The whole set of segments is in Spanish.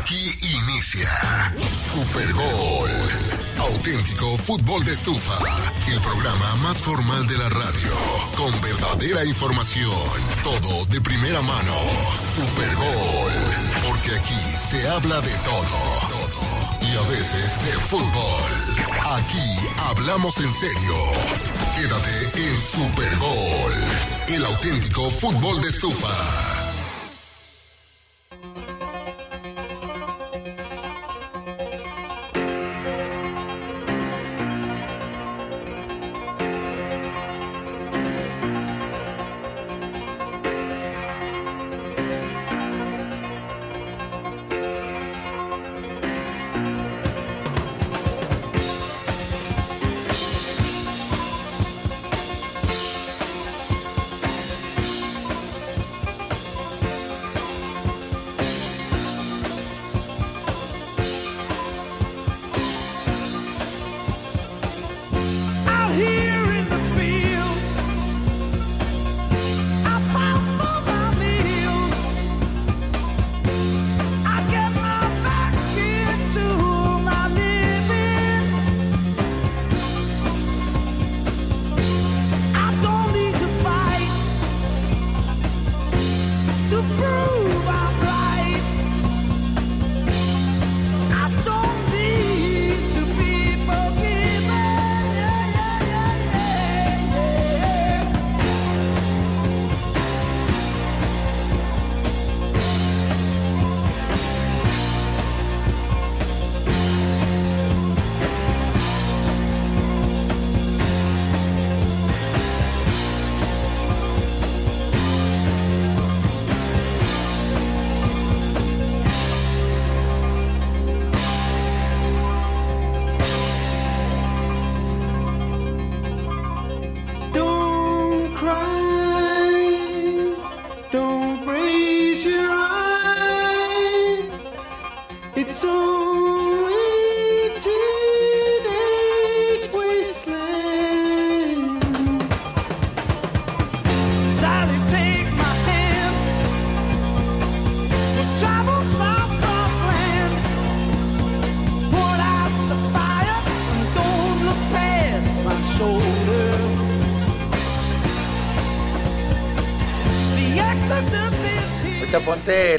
Aquí inicia Super Gol. Auténtico fútbol de estufa. El programa más formal de la radio. Con verdadera información. Todo de primera mano. Super Gol. Porque aquí se habla de todo. Y a veces de fútbol. Aquí hablamos en serio. Quédate en Super Gol. El auténtico fútbol de estufa.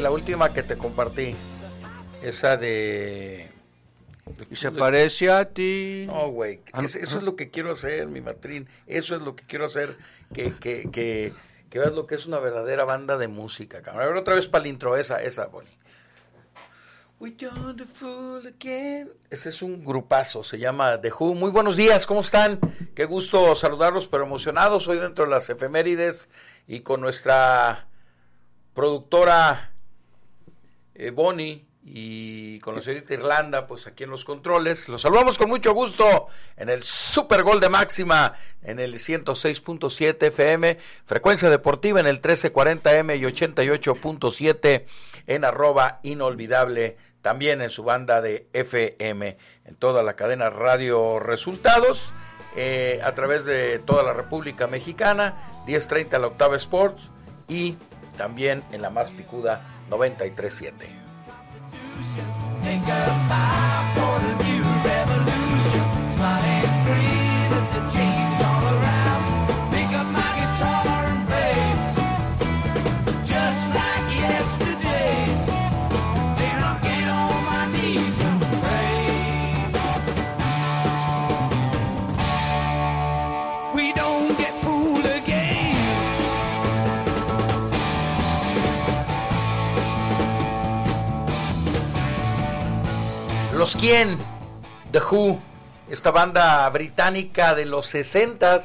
La última que te compartí. Esa de. Y se parece a ti. No, güey. Ah, eso es lo que quiero hacer, mi matrín. Eso es lo que quiero hacer. Que, que, que, que veas lo que es una verdadera banda de música, cabrón. A ver, otra vez para el intro, esa, esa, Bonnie. We the fool again. Ese es un grupazo, se llama The Who. Muy buenos días, ¿cómo están? Qué gusto saludarlos, pero emocionados. Hoy dentro de las efemérides y con nuestra productora eh, Bonnie y con la señorita Irlanda, pues aquí en los controles. Los saludamos con mucho gusto en el Super Gol de Máxima en el 106.7 FM, frecuencia deportiva en el 1340M y 88.7 en arroba inolvidable, también en su banda de FM, en toda la cadena Radio Resultados, eh, a través de toda la República Mexicana, 1030 la Octava Sports y también en la más picuda 93.7. ¿Los quién? The Who, esta banda británica de los 60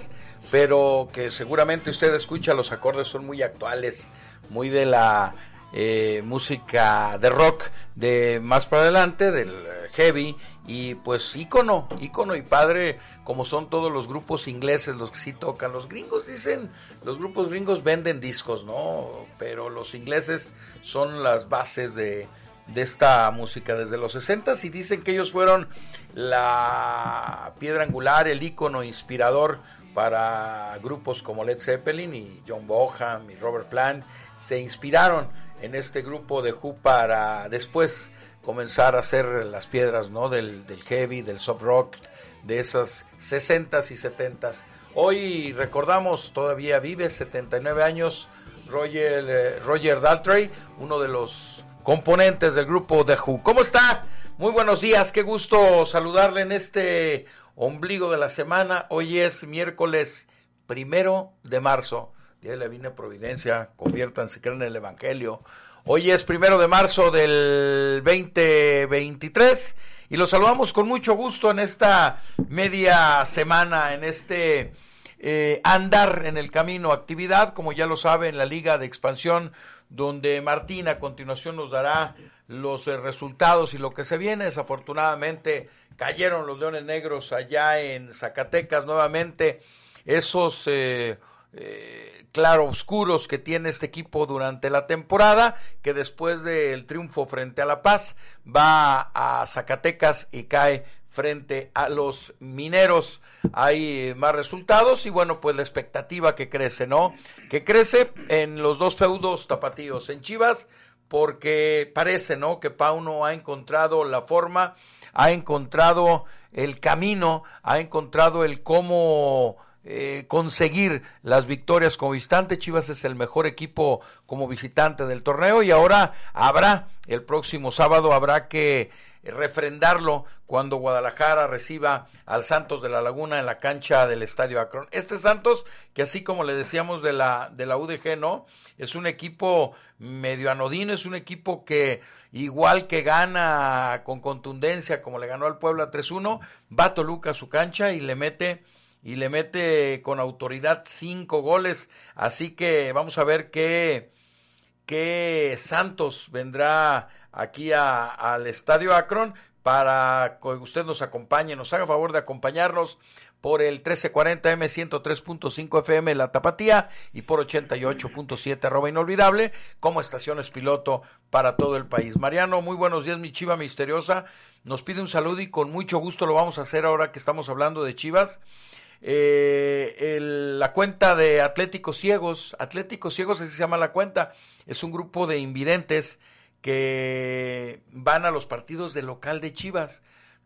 pero que seguramente usted escucha, los acordes son muy actuales, muy de la eh, música de rock de más para adelante, del eh, heavy, y pues ícono, ícono y padre, como son todos los grupos ingleses, los que sí tocan. Los gringos dicen, los grupos gringos venden discos, ¿no? Pero los ingleses son las bases de, de esta música desde los 60 y dicen que ellos fueron la piedra angular, el ícono inspirador para grupos como Led Zeppelin y John Bonham y Robert Plant. Se inspiraron en este grupo de Who para después comenzar a hacer las piedras ¿no? del, heavy, del soft rock, de esas 60s y 70s. Hoy recordamos, todavía vive, 79 años, Roger, eh, Roger Daltrey, uno de los componentes del grupo The Who. ¿Cómo está? Muy buenos días, qué gusto saludarle en este ombligo de la semana. Hoy es miércoles primero de marzo, día de la Divina Providencia, conviértanse, creen en el Evangelio. Hoy es primero de marzo del 2023 y los saludamos con mucho gusto en esta media semana, en este eh, andar en el camino, actividad, como ya lo sabe, en la Liga de Expansión, donde Martín a continuación nos dará los eh, resultados y lo que se viene. Desafortunadamente cayeron los Leones Negros allá en Zacatecas nuevamente. Esos eh, eh, claro oscuros que tiene este equipo durante la temporada, que después del triunfo frente a La Paz va a Zacatecas y cae frente a los mineros. Hay más resultados y bueno, pues la expectativa que crece, ¿no? Que crece en los dos feudos tapatíos, en Chivas, porque parece, ¿no? Que Pauno ha encontrado la forma, ha encontrado el camino, ha encontrado el cómo eh, conseguir las victorias como visitante. Chivas es el mejor equipo como visitante del torneo y ahora habrá, el próximo sábado habrá que refrendarlo cuando Guadalajara reciba al Santos de la Laguna en la cancha del Estadio Akron. Este Santos, que así como le decíamos de la, de la UDG, ¿no? Es un equipo medio anodino, es un equipo que igual que gana con contundencia como le ganó al Puebla 3-1, va Toluca a su cancha y le mete y le mete con autoridad cinco goles. Así que vamos a ver qué, qué Santos vendrá aquí al Estadio Akron para que usted nos acompañe, nos haga favor de acompañarnos por el 1340M 103.5 FM La Tapatía y por 88.7 arroba inolvidable como estaciones piloto para todo el país. Mariano, muy buenos días, mi chiva misteriosa. Nos pide un saludo y con mucho gusto lo vamos a hacer ahora que estamos hablando de chivas eh, la cuenta de Atléticos Ciegos, Atléticos Ciegos así se llama la cuenta, es un grupo de invidentes que van a los partidos de local de Chivas,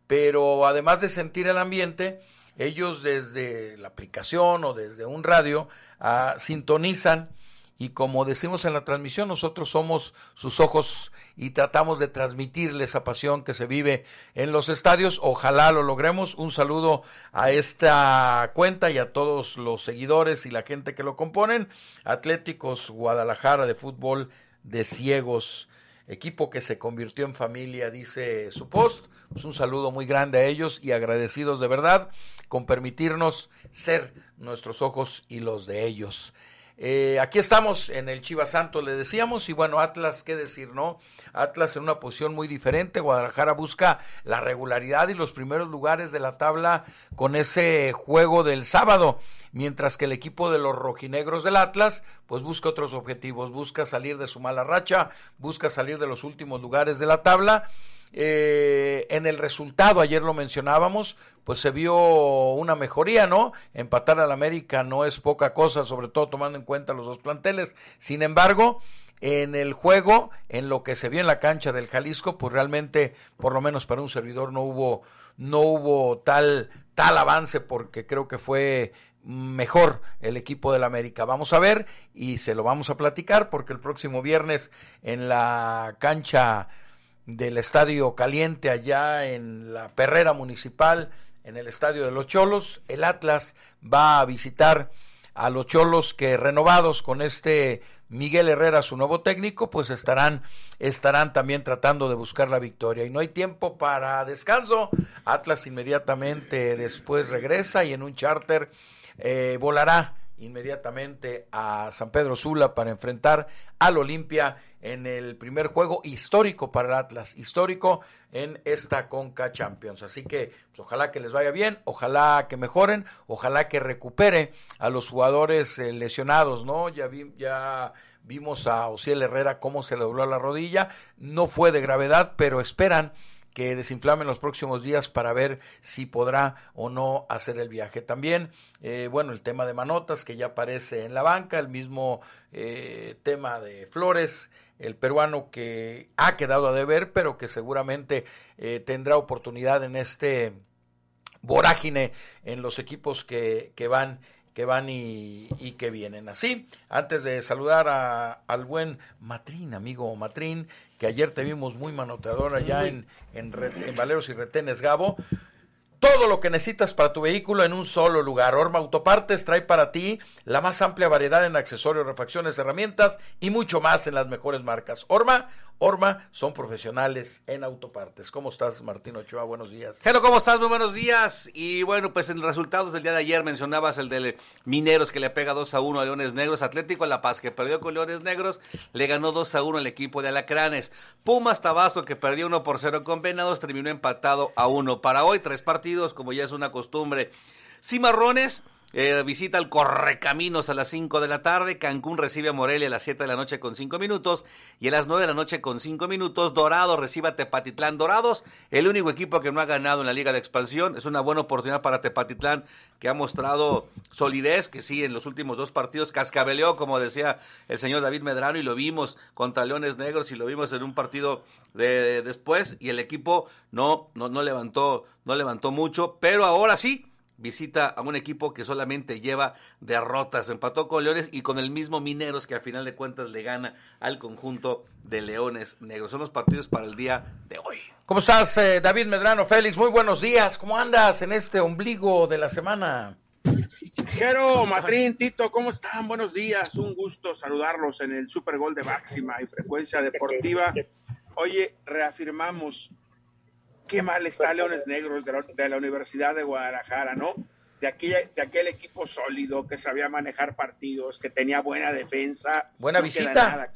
pero además de sentir el ambiente, ellos desde la aplicación o desde un radio ah, sintonizan y como decimos en la transmisión, nosotros somos sus ojos y tratamos de transmitirle esa pasión que se vive en los estadios. Ojalá lo logremos. Un saludo a esta cuenta y a todos los seguidores y la gente que lo componen. Atléticos Guadalajara de fútbol de ciegos, equipo que se convirtió en familia, dice su post. Pues un saludo muy grande a ellos y agradecidos de verdad con permitirnos ser nuestros ojos y los de ellos. Eh, aquí estamos en el Chivas Santos, le decíamos, y bueno, Atlas, qué decir, ¿no? Atlas en una posición muy diferente, Guadalajara busca la regularidad y los primeros lugares de la tabla con ese juego del sábado, mientras que el equipo de los rojinegros del Atlas, pues busca otros objetivos, busca salir de su mala racha, busca salir de los últimos lugares de la tabla eh, en el resultado, ayer lo mencionábamos, pues se vio una mejoría, ¿no? Empatar al América no es poca cosa, sobre todo tomando en cuenta los dos planteles. Sin embargo, en el juego, en lo que se vio en la cancha del Jalisco, pues realmente, por lo menos para un servidor, no hubo, no hubo tal, tal avance, porque creo que fue mejor el equipo del América. Vamos a ver y se lo vamos a platicar porque el próximo viernes en la cancha del Estadio Caliente allá en la Perrera Municipal, en el Estadio de los Cholos. El Atlas va a visitar a los Cholos que renovados con este Miguel Herrera, su nuevo técnico, pues estarán, estarán también tratando de buscar la victoria. Y no hay tiempo para descanso. Atlas inmediatamente después regresa y en un charter eh, volará inmediatamente a San Pedro Sula para enfrentar al Olimpia en el primer juego histórico para el Atlas, histórico en esta Conca Champions. Así que pues, ojalá que les vaya bien, ojalá que mejoren, ojalá que recupere a los jugadores eh, lesionados, ¿no? Ya, ya vimos a Ociel Herrera cómo se le dobló la rodilla, no fue de gravedad, pero esperan que desinflame en los próximos días para ver si podrá o no hacer el viaje. También, eh, bueno, el tema de Manotas, que ya aparece en la banca, el mismo eh, tema de Flores, el peruano que ha quedado a deber, pero que seguramente eh, tendrá oportunidad en este vorágine en los equipos que, que van que van y, y, que vienen. Así, antes de saludar a, al buen Matrín, amigo Matrín, que ayer te vimos muy manoteador allá en, en, en Valeros y Retenes Gabo, todo lo que necesitas para tu vehículo en un solo lugar. Orma Autopartes trae para ti la más amplia variedad en accesorios, refacciones, herramientas y mucho más en las mejores marcas. Orma, Orma son profesionales en autopartes. ¿Cómo estás, Martín Ochoa? Buenos días. Hello, ¿cómo estás? Muy buenos días. Y bueno, pues en resultados del día de ayer mencionabas el de Mineros que le pega 2 a 1 a Leones Negros. Atlético La Paz que perdió con Leones Negros, le ganó 2 a 1 al equipo de Alacranes. Pumas Tabasco que perdió 1 por 0 con Venados, terminó empatado a 1. Para hoy, tres partidos, como ya es una costumbre. Cimarrones eh, visita el Correcaminos a las 5 de la tarde. Cancún recibe a Morelia a las 7 de la noche con 5 minutos. Y a las 9 de la noche con 5 minutos, Dorado recibe a Tepatitlán. Dorados, el único equipo que no ha ganado en la Liga de Expansión. Es una buena oportunidad para Tepatitlán, que ha mostrado solidez, que sí, en los últimos dos partidos cascabeleó, como decía el señor David Medrano, y lo vimos contra Leones Negros y lo vimos en un partido de después. Y el equipo no, no, no, levantó, no levantó mucho, pero ahora sí visita a un equipo que solamente lleva derrotas. Empató con Leones y con el mismo Mineros que a final de cuentas le gana al conjunto de Leones Negros. Son los partidos para el día de hoy. ¿Cómo estás, eh, David Medrano? Félix, muy buenos días. ¿Cómo andas en este ombligo de la semana? Jero, Matrín, Tito, ¿cómo están? Buenos días. Un gusto saludarlos en el Super Gol de Máxima y Frecuencia Deportiva. Oye, reafirmamos qué mal está Leones Negros de la, de la, Universidad de Guadalajara, ¿no? De, aquella, de aquel equipo sólido que sabía manejar partidos, que tenía buena defensa. Buena no visita. Nada,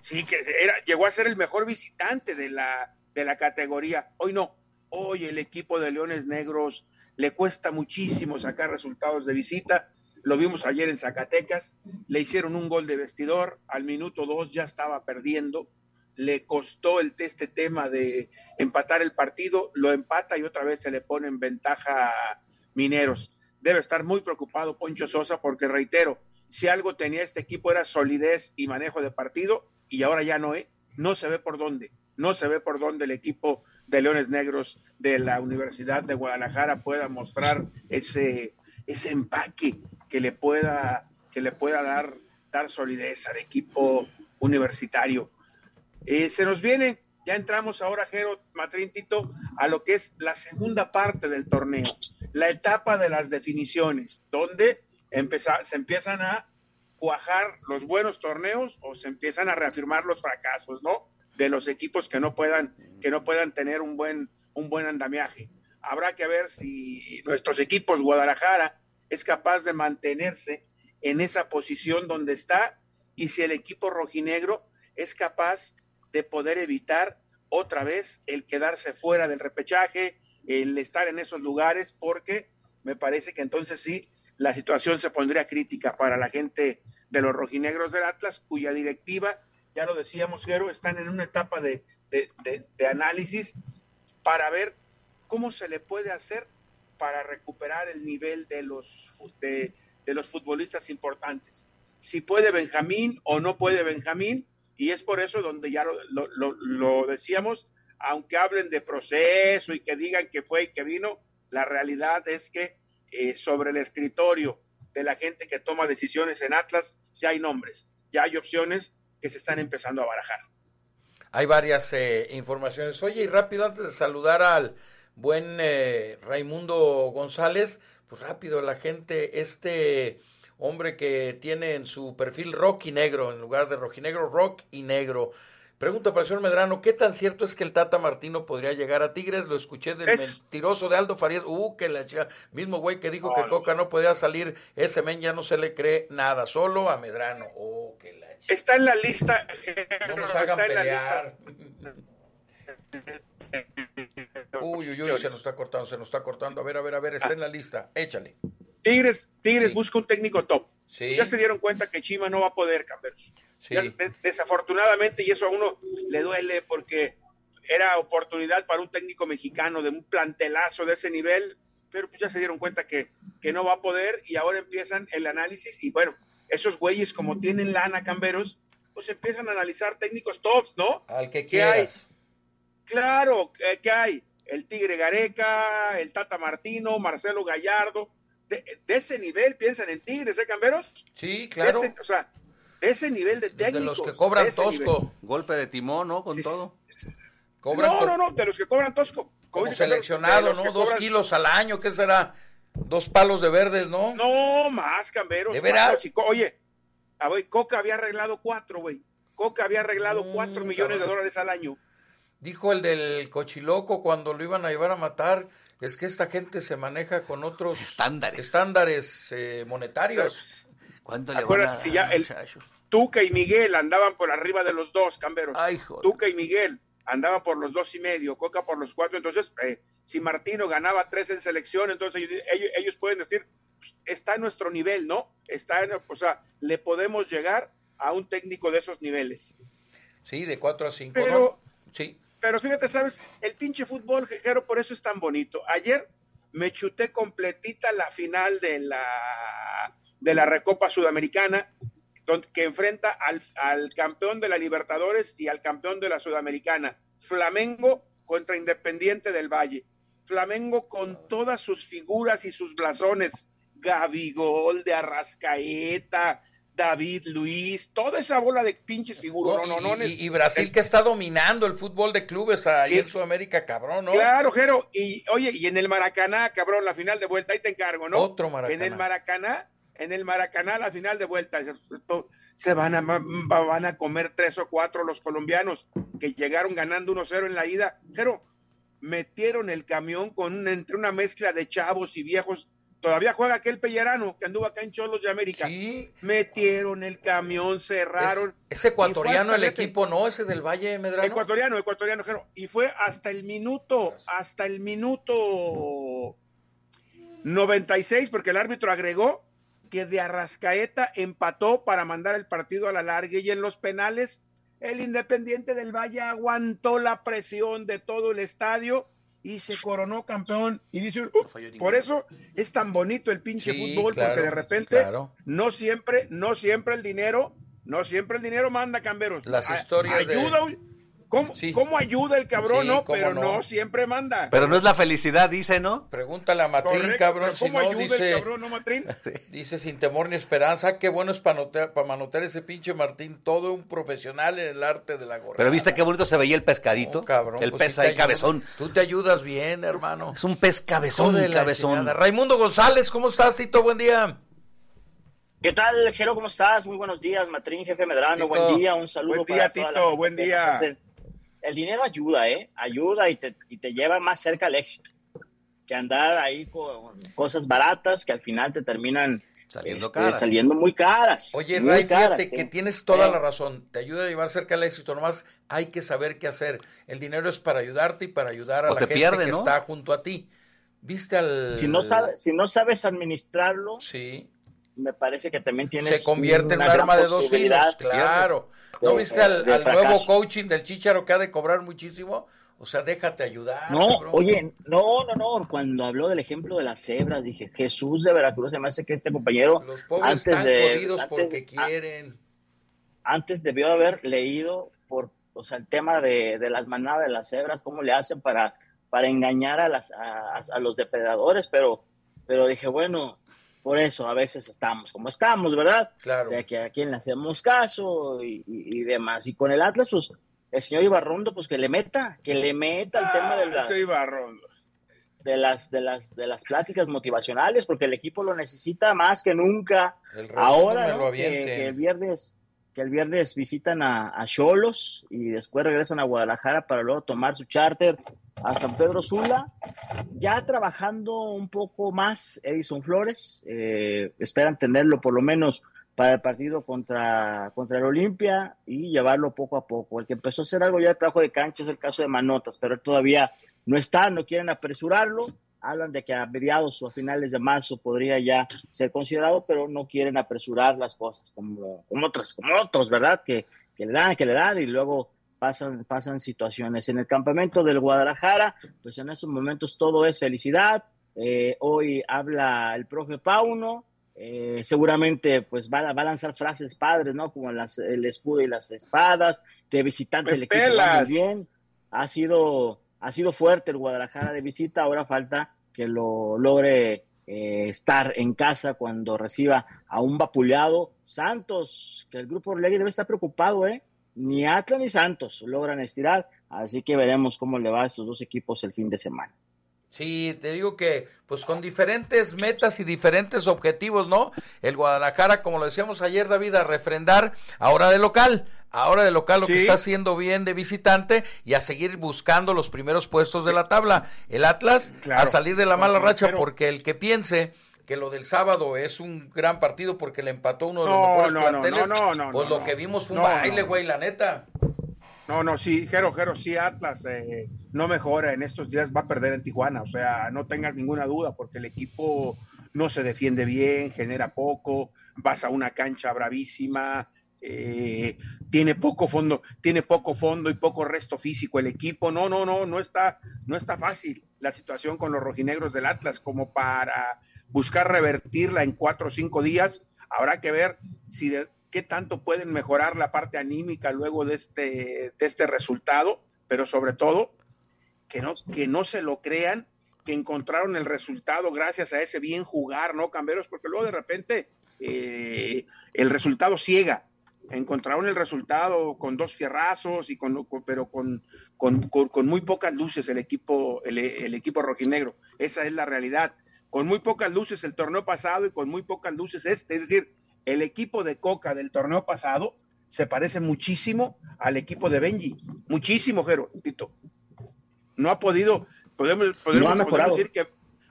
sí, que era, llegó a ser el mejor visitante de la, de la categoría. Hoy no. Hoy el equipo de Leones Negros le cuesta muchísimo sacar resultados de visita. Lo vimos ayer en Zacatecas. Le hicieron un gol de vestidor. Al minuto dos ya estaba perdiendo le costó el este tema de empatar el partido, lo empata y otra vez se le pone en ventaja a Mineros. Debe estar muy preocupado Poncho Sosa porque reitero, si algo tenía este equipo era solidez y manejo de partido y ahora ya no, ¿eh? no se ve por dónde, no se ve por dónde el equipo de Leones Negros de la Universidad de Guadalajara pueda mostrar ese, ese empaque que le pueda, que le pueda dar, dar solidez al equipo universitario. Eh, se nos viene, ya entramos ahora, Jero Matrín Tito, a lo que es la segunda parte del torneo, la etapa de las definiciones, donde empezar, se empiezan a cuajar los buenos torneos o se empiezan a reafirmar los fracasos, ¿no? De los equipos que no puedan, que no puedan tener un buen, un buen andamiaje. Habrá que ver si nuestros equipos Guadalajara es capaz de mantenerse en esa posición donde está y si el equipo rojinegro es capaz de poder evitar otra vez el quedarse fuera del repechaje, el estar en esos lugares, porque me parece que entonces sí, la situación se pondría crítica para la gente de los rojinegros del Atlas, cuya directiva, ya lo decíamos, Jero, están en una etapa de, de, de, de análisis para ver cómo se le puede hacer para recuperar el nivel de los, de, de los futbolistas importantes. Si puede Benjamín o no puede Benjamín, y es por eso donde ya lo, lo, lo, decíamos, aunque hablen de proceso y que digan que fue y que vino, la realidad es que eh, sobre el escritorio de la gente que toma decisiones en Atlas ya hay nombres, ya hay opciones que se están empezando a barajar. Hay varias eh, informaciones. Oye, y rápido, antes de saludar al buen eh, Raimundo González, pues rápido, la gente, este hombre que tiene en su perfil rock y negro, en lugar de rojinegro, rock y negro. Pregunta para el señor Medrano, ¿qué tan cierto es que el Tata Martino podría llegar a Tigres? Lo escuché del Es- mentiroso de Aldo Farías. Uh, que la mismo güey que dijo que. Coca no podía salir, ese men ya no se le cree nada, solo a Medrano. Oh, que la. Está en la lista. No nos está hagan en la pelear. lista. Uy, uy, uy, se nos está cortando, se nos está cortando. A ver, a ver, a ver, está en la lista. Échale. Tigres, Tigres Sí. busca un técnico top. Sí. Ya se dieron cuenta que Chima no va a poder. Sí. De- desafortunadamente, y eso a uno le duele porque era oportunidad para un técnico mexicano de un plantelazo de ese nivel, pero pues ya se dieron cuenta que, que no va a poder y ahora empiezan el análisis y bueno, esos güeyes como tienen lana, Camberos, pues empiezan a analizar técnicos tops, ¿no? Al que ¿Qué hay? quieras. Claro, eh, ¿qué hay? El Tigre Gareca, el Tata Martino, Marcelo Gallardo, de, de ese nivel piensan en Tigres, ¿eh, Camberos? Sí, De claro. ese- o sea, de ese nivel de De técnicos. los que cobran de nivel. tosco. Golpe de timón, ¿no? Con Sí, todo. Cobran no, no, no, de los que cobran tosco. como seleccionado, de ¿no? Dos cobran- kilos al año, ¿qué será? Dos palos de verdes, ¿no? No, más, Camberos. ¿De veras? oye, a ver, Coca había arreglado cuatro, güey. Coca había arreglado Mm, cuatro millones de dólares al año. Dijo el del cochiloco cuando lo iban a llevar a matar, es que esta gente se maneja con otros Estándares. estándares eh, monetarios. ¿Cuánto le van a si ya el-? Tuca y Miguel andaban por arriba de los dos, Camberos. Ay. Tuca y Miguel andaban por los dos y medio, Coca por los cuatro. Entonces, eh, si Martino ganaba tres en selección, entonces ellos, pueden decir, pues, está en nuestro nivel, ¿no? Está en, o sea, le podemos llegar a un técnico de esos niveles. Sí, de 4 a 5. Pero- Sí. Pero fíjate, ¿sabes? El pinche fútbol, Jero, por eso es tan bonito. Ayer me chuté completita la final de la, de la Recopa Sudamericana, que enfrenta al, al campeón de la Libertadores y al campeón de la Sudamericana. Flamengo contra Independiente del Valle. Flamengo con todas sus figuras y sus blasones. Gabigol, de Arrascaeta, David Luis, toda esa bola de pinches figuras. No, No, y, y- Brasil que está dominando el fútbol de clubes ahí en Sudamérica, cabrón, ¿no? Claro, Jero. Y oye, y en el Maracaná, cabrón, la final de vuelta, ahí te encargo, ¿no? Otro Maracaná. En el Maracaná, en el Maracaná, la final de vuelta. Se van a, van a comer tres o cuatro los colombianos que llegaron ganando 1-0 en la ida. Jero, metieron el camión con una, entre una mezcla de chavos y viejos. Todavía juega aquel Pellerano que anduvo acá en Cholos de América. Sí. Metieron el camión, cerraron. Es, es ecuatoriano el equipo, ¿no? Ese del Valle Medrano. Ecuatoriano, ecuatoriano, Jero. Y fue hasta el minuto, hasta el minuto 96, porque el árbitro agregó que de Arrascaeta empató para mandar el partido a la larga y en los penales el Independiente del Valle aguantó la presión de todo el estadio y se coronó campeón y dice, "Uh, por eso es tan bonito el pinche Sí, fútbol claro, porque de repente claro. no siempre, no siempre el dinero, no siempre el dinero manda camberos. Las A- historias de- ayuda, ¿cómo, Sí. cómo ayuda el cabrón? Sí, no, cómo pero no. no. siempre manda. Pero no es la felicidad, dice, ¿no? Pregúntale a Matrín, Correcto, cabrón, pero si ¿Cómo no, ayuda dice, el cabrón, no, Matrín? dice sin temor ni esperanza, qué bueno es para manotear ese pinche Martín, todo un profesional en el arte de la gorra. Pero viste qué bonito se veía el pescadito. cabrón, el pues pez ahí cabezón. Tú te ayudas bien, hermano. Es un pez cabezón, de cabezón. chingada. Raimundo González, ¿cómo estás, Tito? Buen día. ¿Qué tal, Jero? ¿Cómo estás? Muy buenos días, Matrín, jefe Medrano. Tito. Buen día, un saludo Buen día, para toda la Tito, gente buen día. nos hace- El dinero ayuda, ¿eh? Ayuda y te, y te lleva más cerca al éxito. Que andar ahí con cosas baratas que al final te terminan Saliendo este, caras. saliendo muy caras. Oye, muy Ray, caras, fíjate ¿eh? que tienes toda la razón. Te ayuda a llevar cerca el éxito. Nomás hay que saber qué hacer. El dinero es para ayudarte y para ayudar a O la te gente pierde, que ¿no? está junto a ti. ¿Viste al...? Si no, sabes, si no sabes administrarlo, Sí. Me parece que también tienes Se convierte en un una arma de dos filos. Claro. ¿No de- viste al, al nuevo coaching del Chicharo que ha de cobrar muchísimo? O sea, déjate ayudar. No, cabrón. oye, no, no, no. Cuando habló del ejemplo de las cebras, dije, Jesús de Veracruz, se me hace que este compañero, Los pobres antes están de, jodidos antes- porque a- quieren. antes debió haber leído por, o sea, el tema de, de las manadas de las cebras, cómo le hacen para, para engañar a, las, a, a los depredadores, pero, pero dije, bueno, por eso a veces estamos como estamos, ¿verdad? Claro. De que a quien le hacemos caso y, y- y demás. Y con el Atlas, pues, el señor Ibarrondo, pues que le meta, que le meta el tema de las, Ibarrondo. de las, de las, de las pláticas motivacionales, porque el equipo lo necesita más que nunca. El Ahora, me ¿no? lo que, que el viernes, que el viernes visitan a Cholos y después regresan a Guadalajara para luego tomar su charter a San Pedro Sula. Ya trabajando un poco más Edison Flores, eh, esperan tenerlo por lo menos para el partido contra, contra el Olimpia y llevarlo poco a poco. El que empezó a hacer algo ya de trabajo de cancha es el caso de Manotas, pero todavía no está, no quieren apresurarlo. Hablan de que a mediados o a finales de marzo podría ya ser considerado, pero no quieren apresurar las cosas como, como otros, como otros, ¿verdad? Que, que le dan, que le dan y luego pasan, pasan situaciones. En el campamento del Guadalajara, pues en esos momentos todo es felicidad. Eh, hoy habla el profe Pauno, eh, seguramente pues va, va, a lanzar frases padres, ¿no? Como las, el escudo y las espadas, de visitante el equipo muy bien. Ha sido, ha sido fuerte el Guadalajara de visita, ahora falta que lo logre eh, estar en casa cuando reciba a un vapuleado Santos, que el grupo Orlegui debe estar preocupado, ¿eh? Ni Atlas ni Santos logran estirar, así que veremos cómo le va a estos dos equipos el fin de semana. Sí, te digo que pues con diferentes metas y diferentes objetivos, ¿no? El Guadalajara, como lo decíamos ayer, David, a refrendar ahora de local, ahora de local lo que está haciendo bien de visitante y a seguir buscando los primeros puestos de la tabla. El Atlas a salir de la mala racha porque el que piense que lo del sábado es un gran partido porque le empató uno de los mejores planteles, pues lo que vimos fue un baile, güey, la neta. No, no, sí, Jero, Jero, sí, Atlas eh, no mejora en estos días, va a perder en Tijuana, o sea, no tengas ninguna duda, porque el equipo no se defiende bien, genera poco, vas a una cancha bravísima, eh, tiene poco fondo, tiene poco fondo y poco resto físico el equipo, no, no, no, no está, no está fácil la situación con los rojinegros del Atlas como para buscar revertirla en cuatro o cinco días, habrá que ver si de, qué tanto pueden mejorar la parte anímica luego de este, de este resultado, pero sobre todo que no, que no se lo crean, que encontraron el resultado gracias a ese bien jugar, ¿no, Camberos? Porque luego de repente eh, el resultado ciega. Encontraron el resultado con dos fierrazos, y con, pero con, con, con, muy pocas luces el equipo, el, el equipo rojinegro. Esa es la realidad. Con muy pocas luces el torneo pasado y con muy pocas luces este. Es decir, el equipo de Coca del torneo pasado se parece muchísimo al equipo de Benji. Muchísimo, Jero, No ha podido, podemos, podemos, decir que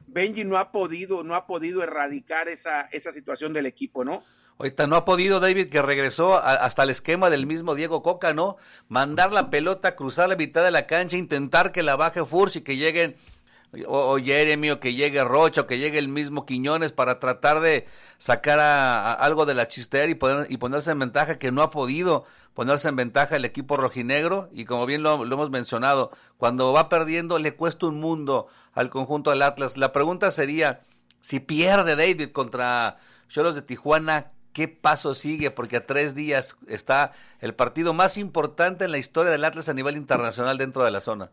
Benji no ha podido, no ha podido erradicar esa, esa situación del equipo, ¿no? Ahorita no ha podido David, que regresó hasta el esquema del mismo Diego Coca, ¿no? Mandar la pelota, cruzar la mitad de la cancha, intentar que la baje Furs y que lleguen o, Jeremy o que llegue Rocha o que llegue el mismo Quiñones para tratar de sacar a, algo de la chistera y, poder, y ponerse en ventaja que no ha podido ponerse en ventaja el equipo rojinegro y como bien lo, hemos mencionado, cuando va perdiendo le cuesta un mundo al conjunto del Atlas. La pregunta sería, si pierde David contra Cholos de Tijuana, ¿qué paso sigue? Porque a tres días está el partido más importante en la historia del Atlas a nivel internacional dentro de la zona.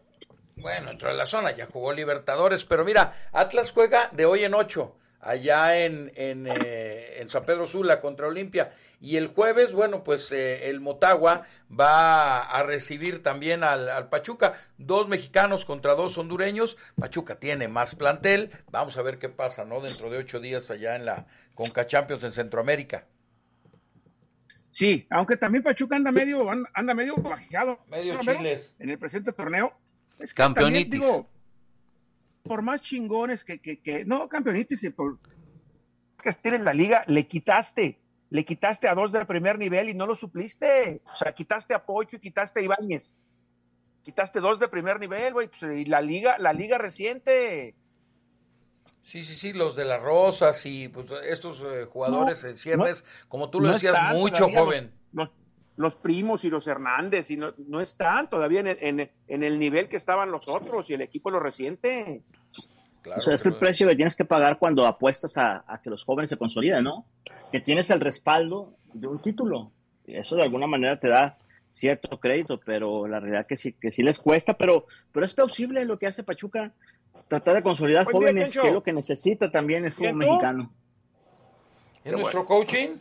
Bueno, dentro de la zona ya jugó Libertadores, pero mira, Atlas juega de hoy en ocho, allá en, en, eh, San Pedro Sula contra Olimpia. Y el jueves, bueno, pues eh, el Motagua va a recibir también al, Pachuca, dos mexicanos contra dos hondureños. Pachuca tiene más plantel, vamos a ver qué pasa, ¿no? Dentro de ocho días allá en la Conca Champions en Centroamérica. Sí, aunque también Pachuca anda medio, anda medio bajado. Medio chiles. En el presente torneo es campeonitis. por más chingones que, que, que no, campeonitis, por que en la liga, le quitaste, le quitaste a dos del primer nivel y no lo supliste. O sea, quitaste a Pocho y quitaste a Ibáñez. Quitaste dos de primer nivel, güey, pues, y la liga, la liga reciente. Sí, sí, sí, los de las Rosas y pues, estos eh, jugadores en ciernes, como tú lo decías, mucho joven los primos y los Hernández, y no, no están todavía en, en, el nivel que estaban los otros y el equipo lo reciente. o sea, es el precio que tienes que pagar cuando apuestas a, que los jóvenes se consoliden, ¿no? Que tienes el respaldo de un título. Eso de alguna manera te da cierto crédito, pero la realidad que sí, que sí les cuesta, pero, pero es plausible lo que hace Pachuca, tratar de consolidar jóvenes, que es lo que necesita también el fútbol mexicano. ¿En nuestro coaching?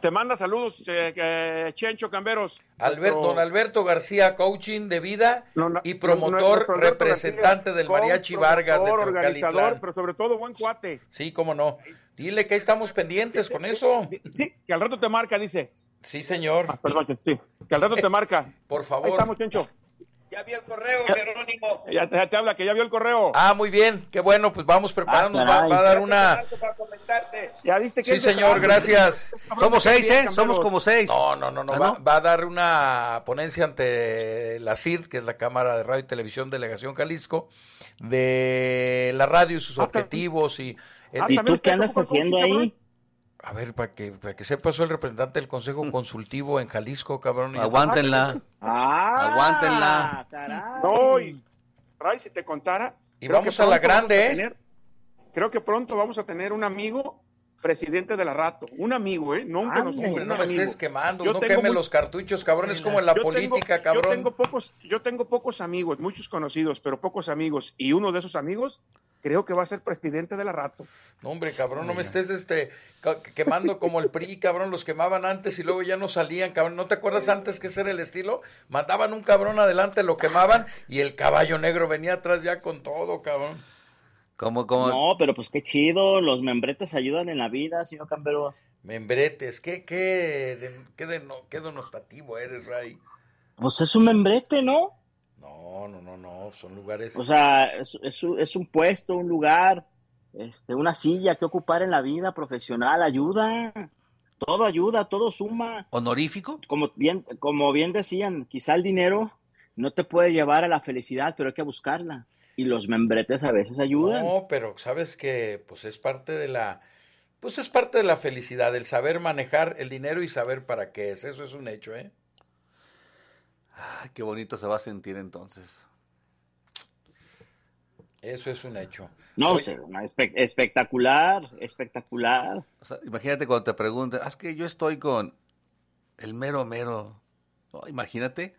Te manda saludos, eh, Chencho Camberos. Alberto, Don Alberto García, coaching de vida y promotor, representante del Mariachi Vargas de organizador, pero sobre todo buen cuate. Sí, cómo no. Dile que ahí estamos pendientes con eso. Sí, que al rato te marca, dice, Sí, señor. Ah, perdón, que sí. Que al rato te marca. Por Ahí favor. estamos, Chencho. Ya vi el correo, Jerónimo. Ya, ya te habla, que ya vio el correo. Ah, muy bien. Qué bueno, pues vamos preparándonos. va, a dar una... Ya viste que Sí, señor, gracias. Somos seis, ¿eh? Somos como seis. No, no, no, no. ¿Ah, Va, no? va a dar una ponencia ante la CIRT, que es la Cámara de Radio y Televisión Delegación Jalisco, de la radio y sus Ah, objetivos y... el- Ah, ¿Y tú qué estás andas haciendo ahí? A ver, para que, para que sepa, soy el representante del Consejo Consultivo en Jalisco, cabrón. Aguántenla. Ah, Aguántenla. caray. No, y- Ray, si te contara. Y vamos a la grande, vamos a ¿eh? creo que pronto vamos a tener un amigo presidente de la Rato. Un amigo, ¿eh? No un conocido. No me estés quemando, Yo no queme muy- los cartuchos, cabrón, es como en la Yo tengo- política, cabrón. Yo tengo, pocos, yo tengo pocos amigos, muchos conocidos, pero pocos amigos. Y uno de esos amigos creo que va a ser presidente de la Rato. No, hombre, cabrón, no me estés este quemando como el PRI, cabrón, los quemaban antes y luego ya no salían, cabrón. ¿No te acuerdas antes que ese era el estilo? Mandaban un cabrón adelante, lo quemaban y el caballo negro venía atrás ya con todo, cabrón. No, pero pues qué chido, los membretes ayudan en la vida, señor Camberos. Membretes, qué, qué, de- qué, de- qué denostativo eres, Ray. Pues es un membrete, ¿no? No, no, no, no, son lugares. O sea, es, es un- es un puesto, un lugar, este, una silla que ocupar en la vida profesional, ayuda. Todo ayuda, todo suma. honorífico. Como bien, como bien decían, quizá el dinero no te puede llevar a la felicidad, pero hay que buscarla. Y los membretes a veces ayudan. No, pero sabes que pues es parte de la pues es parte de la felicidad, el saber manejar el dinero y saber para qué es. Eso es un hecho, ¿eh? Ay, qué bonito se va a sentir entonces. Eso es un hecho. No, Oye, espe- espectacular, espectacular. O sea, imagínate cuando te pregunten, "Ah, es que yo estoy con el mero mero. Imagínate.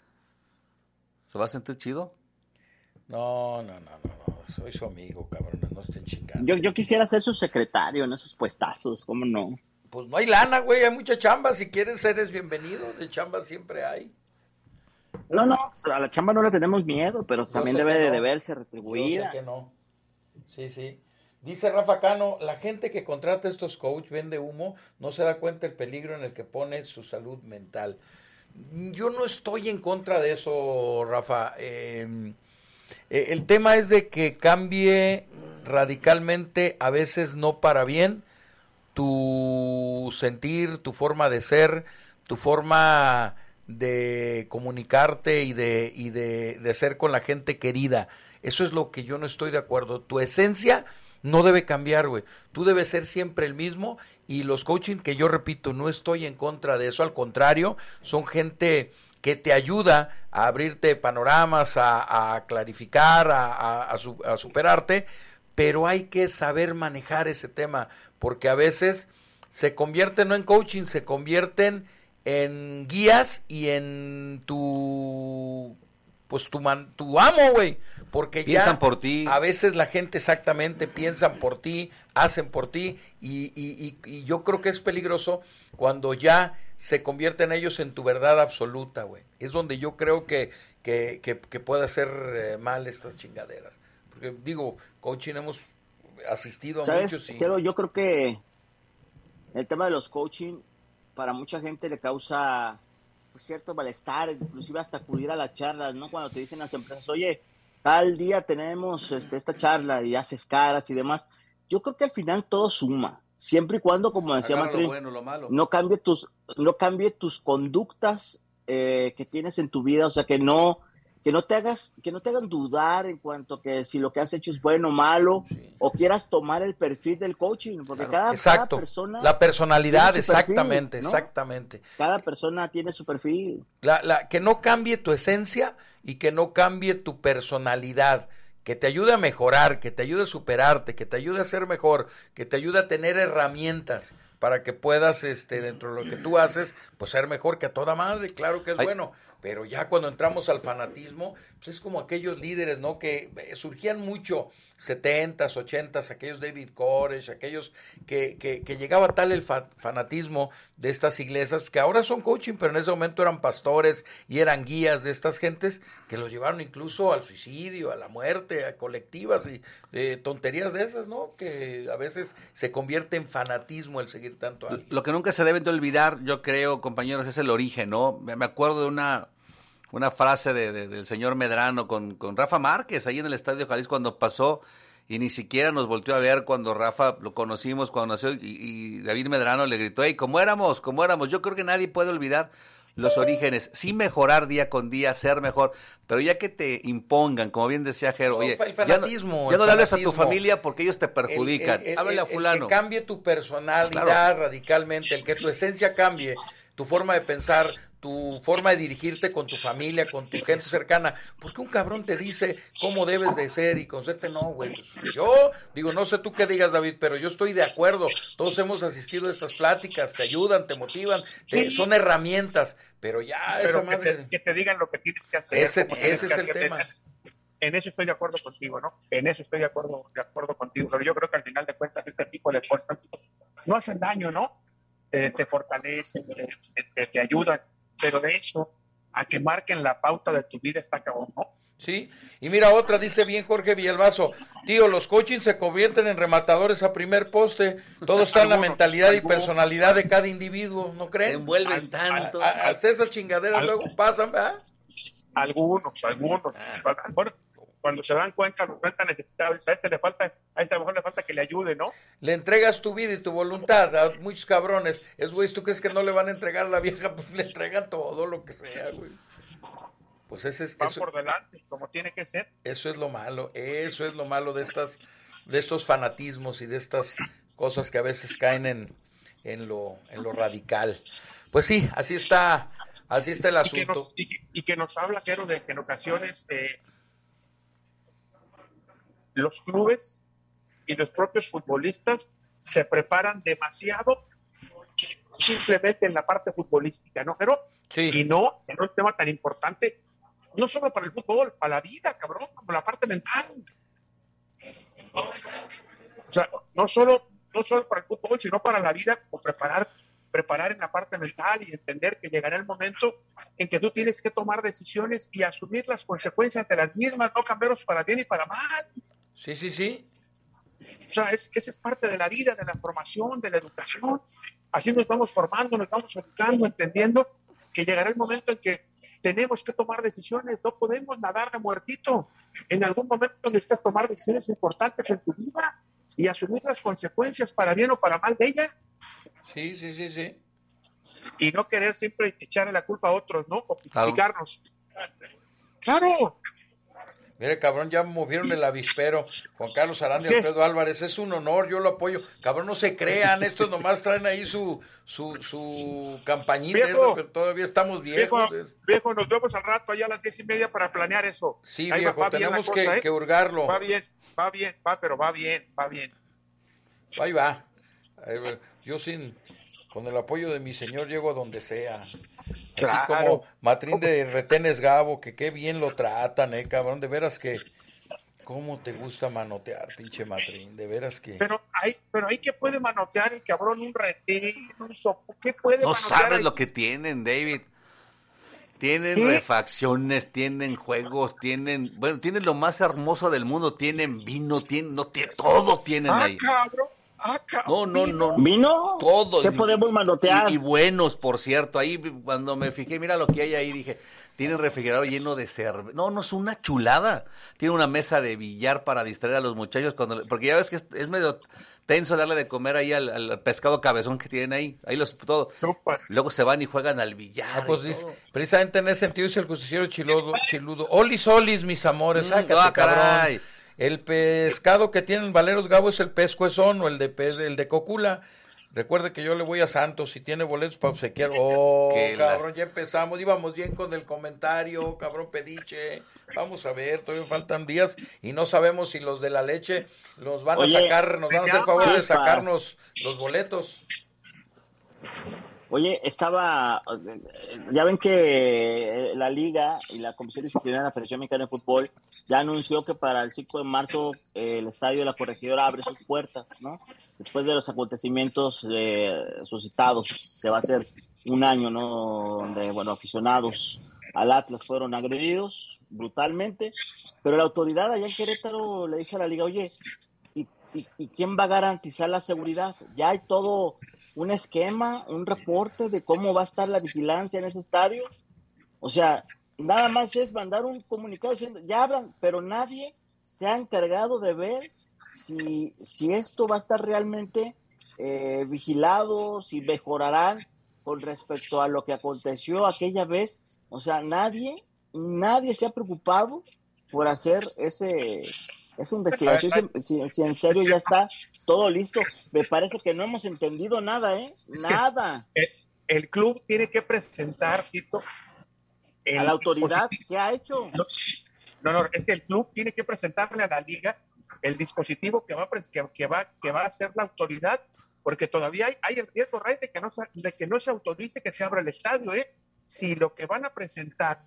¿Se va a sentir chido? No, no, no, no, no, soy su amigo, cabrón, no estén chingando. Yo, yo quisiera ser su secretario en esos puestazos, ¿cómo no? Pues no hay lana, güey, hay mucha chamba, si quieres eres bienvenido, de chamba siempre hay. No, no, sea, a la chamba no le tenemos miedo, pero también debe no. de verse Yo sé retribuida. que no. Sí, sí. Dice Rafa Cano, la gente que contrata a estos coach vende humo, no se da cuenta el peligro en el que pone su salud mental. Yo no estoy en contra de eso, Rafa. Eh, eh, el tema es de que cambie radicalmente, a veces no para bien, tu sentir, tu forma de ser, tu forma de comunicarte y de, y de, de ser con la gente querida. Eso es lo que yo no estoy de acuerdo. Tu esencia no debe cambiar, güey. Tú debes ser siempre el mismo y los coaching que yo repito, no estoy en contra de eso, al contrario, son gente que te ayuda a abrirte panoramas, a, a clarificar, a, a- a su- a superarte, pero hay que saber manejar ese tema, porque a veces se convierten no en coaching, se convierten en guías y en tu pues tu man, tu amo, güey, porque Piensan ya por ti. a veces la gente exactamente piensan por ti, hacen por ti y, y- y- y yo creo que es peligroso cuando ya se convierten ellos en tu verdad absoluta, güey. Es donde yo creo que, que, que, que puede hacer eh, mal estas chingaderas. Porque digo, coaching hemos asistido a ¿Sabes? muchos y... Pero yo creo que el tema de los coaching para mucha gente le causa pues, cierto malestar, inclusive hasta acudir a las charlas, ¿no? Cuando te dicen las empresas, oye, tal día tenemos este, esta charla y haces caras y demás. Yo creo que al final todo suma, siempre y cuando, como decía Matrín, bueno, no cambie tus, no cambie tus conductas eh, que tienes en tu vida, o sea, que no, que no te hagas, que no te hagan dudar en cuanto a que si lo que has hecho es bueno o malo, Sí. o quieras tomar el perfil del coaching, porque Claro, cada, exacto. cada persona, la personalidad, tiene su perfil, exactamente, ¿no? exactamente. cada persona tiene su perfil. La, la, que no cambie tu esencia y que no cambie tu personalidad, que te ayude a mejorar, que te ayude a superarte, que te ayude a ser mejor, que te ayude a tener herramientas para que puedas, este, dentro de lo que tú haces, pues ser mejor que a toda madre, claro que es Hay- bueno. Pero ya cuando entramos al fanatismo, pues es como aquellos líderes, ¿no? Que eh, surgían mucho, 70s, 80s, aquellos David Koresh, aquellos que, que, que llegaba tal el fa- fanatismo de estas iglesias, que ahora son coaching, pero en ese momento eran pastores y eran guías de estas gentes que los llevaron incluso al suicidio, a la muerte, a colectivas y eh, tonterías de esas, ¿no? Que a veces se convierte en fanatismo el seguir tanto a alguien. Lo que nunca se deben de olvidar, yo creo, compañeros, es el origen, ¿no? Me acuerdo de una, una frase de- de- del señor Medrano con, con Rafa Márquez ahí en el Estadio Jalisco cuando pasó y ni siquiera nos volteó a ver cuando Rafa lo conocimos, cuando nació y, y David Medrano le gritó, hey, ¿cómo éramos? ¿Cómo éramos? Yo creo que nadie puede olvidar los orígenes, sí mejorar día con día, ser mejor, pero ya que te impongan, como bien decía Jero, oye, el ya no, fanatismo, ya no le hables a tu fanatismo. familia porque ellos te perjudican, El- el- háblale a fulano. que cambie tu personalidad Claro. radicalmente, el que tu esencia cambie, tu forma de pensar, tu forma de dirigirte con tu familia, con tu gente cercana. Porque un cabrón te dice cómo debes de ser y conocerte, no, güey. pues, yo digo, no sé tú qué digas, David, pero yo estoy de acuerdo. Todos hemos asistido a estas pláticas, te ayudan, te motivan, te- Sí. son herramientas, pero ya esa pero que madre... te, que te digan lo que tienes que hacer. Ese- que es el tema. En eso estoy de acuerdo contigo, ¿no? En eso estoy de acuerdo, de acuerdo contigo. Pero yo creo que al final de cuentas este tipo de cosas no hacen daño, ¿no? Te, te fortalecen, te, te- te ayudan. Pero de eso, a que marquen la pauta de tu vida está cabrón, ¿no? Sí, y mira otra, dice bien Jorge Villalbazo, tío, los coaching se convierten en rematadores a primer poste, todo está en la mentalidad y personalidad de cada individuo, ¿no Te creen? envuelven tanto. Hasta esas chingaderas luego pasan, ¿verdad? Algunos, algunos. A lo mejor cuando se dan cuenta, necesitados. A este le falta, a este a lo mejor le falta que le ayude, ¿no? Le entregas tu vida y tu voluntad a muchos cabrones, es güey, ¿tú crees que no le van a entregar a la vieja? Pues le entregan todo lo que sea, güey. Pues ese es, Van eso, por delante, como tiene que ser. eso es lo malo, eso es lo malo de estas, de estos fanatismos y de estas cosas que a veces caen en, en lo, en lo radical. Pues sí, así está, así está el y que, asunto. nos, y, que- y que nos habla, Jero, de que en ocasiones eh, los clubes y los propios futbolistas se preparan demasiado simplemente en la parte futbolística, ¿no, Jero? Y Sí, no en un tema tan importante, no solo para el fútbol, para la vida, cabrón, como la parte mental. O sea, no solo, no solo para el fútbol, sino para la vida, como preparar, preparar en la parte mental y entender que llegará el momento en que tú tienes que tomar decisiones y asumir las consecuencias de las mismas, no cambiarlos para bien y para mal. Sí, sí, sí. O sea, es, esa es parte de la vida, de la formación, de la educación. Así nos vamos formando, nos vamos educando, entendiendo que llegará el momento en que tenemos que tomar decisiones, no podemos nadar de muertito. En algún momento necesitas tomar decisiones importantes en tu vida y asumir las consecuencias para bien o para mal de ella Sí, sí, sí, sí. y no querer siempre echarle la culpa a otros, ¿no? O criticarnos. Claro, Mire, cabrón, ya movieron el avispero. Juan Carlos Aranda y. Alfredo Álvarez, es un honor, yo lo apoyo. Cabrón, no se crean, estos nomás traen ahí su, su, su campañita, Viejo. eso, pero todavía estamos viejo, viejos. viejo, nos vemos al rato allá a las diez y media para planear eso. Sí, Ahí viejo, va tenemos cosa, que, ¿eh? que hurgarlo. Va bien, va bien, va, pero va bien, va bien. Ahí va. Yo sin, con el apoyo de mi señor llego a donde sea. Así como Matrín de Retenes Gabo, que qué bien lo tratan, eh, cabrón, de veras que... ¿Cómo te gusta manotear, pinche Matrín? De veras que... Pero hay, pero hay que puede manotear el cabrón un retén, un sopo, ¿qué puede No manotear sabes ahí? lo que tienen, David. Tienen ¿Qué? refacciones, tienen juegos, tienen, bueno, tienen lo más hermoso del mundo, tienen vino, tienen, no tiene, todo tienen Ah, ahí. ah, cabrón. No, no, no, ¿Vino? todo. ¿Qué podemos manotear? Y, y buenos, por cierto. Ahí cuando me fijé, mira lo que hay ahí, dije, tienen refrigerador lleno de cerveza. No, no es una chulada. Tiene una mesa de billar para distraer a los muchachos cuando, porque ya ves que es, es medio tenso darle de comer ahí al, al pescado cabezón que tienen ahí. Ahí los todo. Sopas. Luego se van y juegan al billar. Ah, pues y dice, todo. precisamente en ese sentido dice el justiciero chiludo, chiludo. Olis, olis, mis amores, Mm, sácate, ah, cabrón. El pescado que tienen Valeros Gabo es el pescuezón o el de pez, el de cocula. Recuerde que yo le voy a Santos y tiene boletos para obsequiar. Oh, Que la- cabrón, ya empezamos. Íbamos bien con el comentario, cabrón pediche. Vamos a ver, todavía faltan días y no sabemos si los de la leche los van Oye, a sacar, nos van a hacer favor de sacarnos los boletos. Oye, estaba, ya ven que la liga y la Comisión Disciplinaria de la Federación Mexicana de Fútbol ya anunció que para el 5 de marzo eh, el Estadio de la Corregidora abre sus puertas, ¿no? Después de los acontecimientos eh, suscitados, que va a ser un año, ¿no? Donde, bueno, aficionados al Atlas fueron agredidos brutalmente, pero la autoridad allá en Querétaro le dice a la liga, oye, ¿y, y, quién va a garantizar la seguridad? Ya hay todo un esquema, un reporte de cómo va a estar la vigilancia en ese estadio. O sea, nada más es mandar un comunicado diciendo, ya hablan, pero nadie se ha encargado de ver si, si esto va a estar realmente eh, vigilado, si mejorarán con respecto a lo que aconteció aquella vez. O sea, nadie, nadie se ha preocupado por hacer ese, esa investigación, si, si, en serio ya está todo listo. Me parece que no hemos entendido nada, ¿eh? Nada. El, el club tiene que presentar, Tito. A la autoridad, ¿qué ha hecho? No, no, es que el club tiene que presentarle a la liga el dispositivo que va, que, que va, que va a hacer la autoridad, porque todavía hay, hay el riesgo, Ray, de que, no, de que no se autorice que se abra el estadio, ¿eh? Si lo que van a presentar,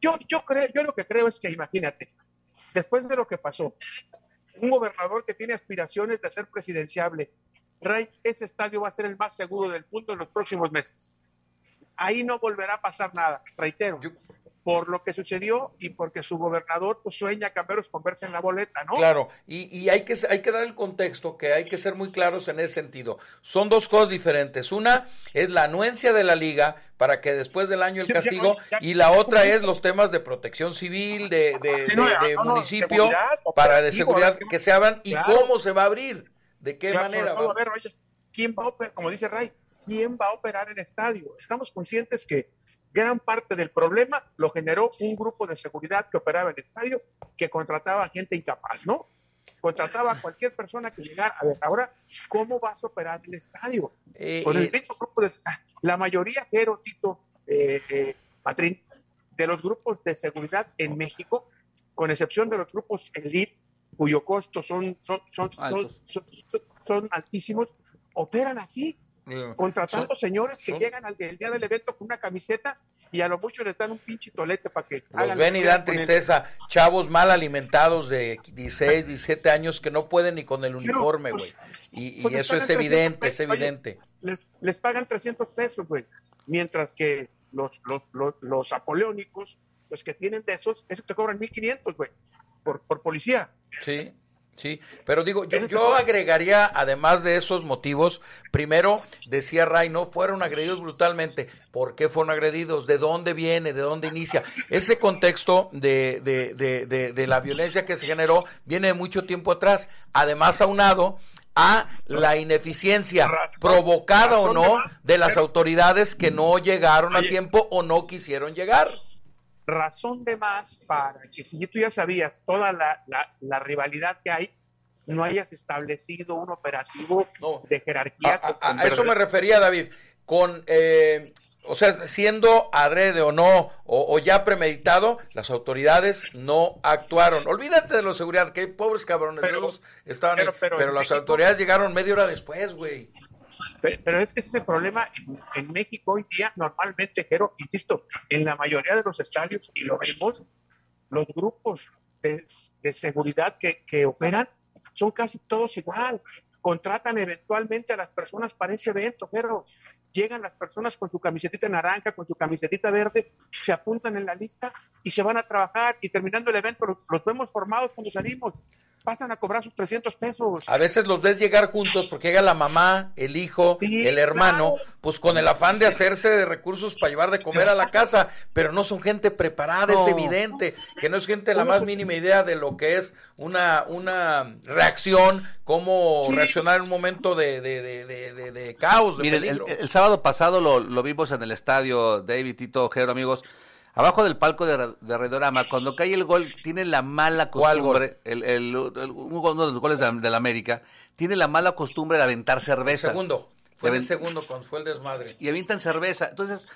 yo, yo, creo, yo lo que creo es que, imagínate, después de lo que pasó, un gobernador que tiene aspiraciones de ser presidenciable, Rey, ese estadio va a ser el más seguro del mundo en los próximos meses. Ahí no volverá a pasar nada, reitero. Por lo que sucedió y porque su gobernador pues, sueña cambiaros converse en la boleta, ¿no? Claro, y, y, hay, que, hay que dar el contexto, que hay que ser muy claros en ese sentido. Son dos cosas diferentes. Una es la anuencia de la liga para que después del año el sí, castigo, ya, ya, y la otra es los temas de protección civil, de, de, sí, no, de, de no, municipio, para de seguridad que se abran y cómo se va a abrir, de qué claro, manera. a ver, oye, ¿quién va a operar, como dice Ray, quién va a operar el estadio? Estamos conscientes que gran parte del problema lo generó un grupo de seguridad que operaba el estadio, que contrataba gente incapaz, ¿no? Contrataba a cualquier persona que llegara. A ver, ahora, ¿cómo vas a operar el estadio? Eh, Con el mismo grupo de... La mayoría, Jero, Tito, eh, eh, Patrín, de los grupos de seguridad en México, con excepción de los grupos elite, cuyo costo son, son, son, son, son, son altísimos, operan así, contratando son, señores que son, llegan al el día del evento con una camiseta y a lo mucho les dan un pinche tolete para que los ven y dan tristeza. Chavos mal alimentados de 16 17 años que no pueden ni con el uniforme güey. Pues, y, pues y eso es evidente pesos, es evidente les, les pagan 300 pesos güey. Mientras que los los, los los apoleónicos los que tienen de esos eso te cobran 1500 güey por por policía. Sí Sí, pero digo, yo, yo, agregaría, además de esos motivos, primero, decía Ray, no fueron agredidos brutalmente. ¿Por qué fueron agredidos? ¿De dónde viene? ¿De dónde inicia? Ese contexto de, de, de, de, de la violencia que se generó viene de mucho tiempo atrás. Además, aunado a la ineficiencia provocada o no de las autoridades que no llegaron a tiempo o no quisieron llegar razón de más para que si tú ya sabías toda la, la, la rivalidad que hay, no hayas establecido un operativo no. de jerarquía. A, a, a eso me refería, David, con, eh, o sea, siendo adrede o no, o, o, ya premeditado, las autoridades no actuaron. Olvídate de la seguridad, que pobres cabrones, pero, estaban pero, pero, pero las México, autoridades llegaron media hora después, güey. Pero es que ese es el problema en, México hoy día, normalmente, pero insisto, en la mayoría de los estadios, y lo vemos, los grupos de, seguridad que, operan son casi todos igual. Contratan eventualmente a las personas para ese evento, pero llegan las personas con su camisetita naranja, con su camisetita verde, se apuntan en la lista y se van a trabajar y terminando el evento los, los vemos formados cuando salimos pasan a cobrar sus 300 pesos. A veces los ves llegar juntos porque llega la mamá, el hijo, sí, el hermano, claro. pues con el afán de hacerse de recursos para llevar de comer a la casa, pero no son gente preparada, no. es evidente, que no es gente la más mínima idea de lo que es una, una reacción, cómo sí. reaccionar en un momento de, de, de, de, de caos. De Miren, el, el, sábado pasado lo, lo, vimos en el estadio, David, Tito, Ojero, amigos, Abajo del palco de, de Redorama, cuando cae el gol, tiene la mala costumbre, el, el, el, uno de los goles de, de, la América, tiene la mala costumbre de aventar cerveza. El segundo, fue el segundo cuando fue el desmadre. Y avientan cerveza. Entonces,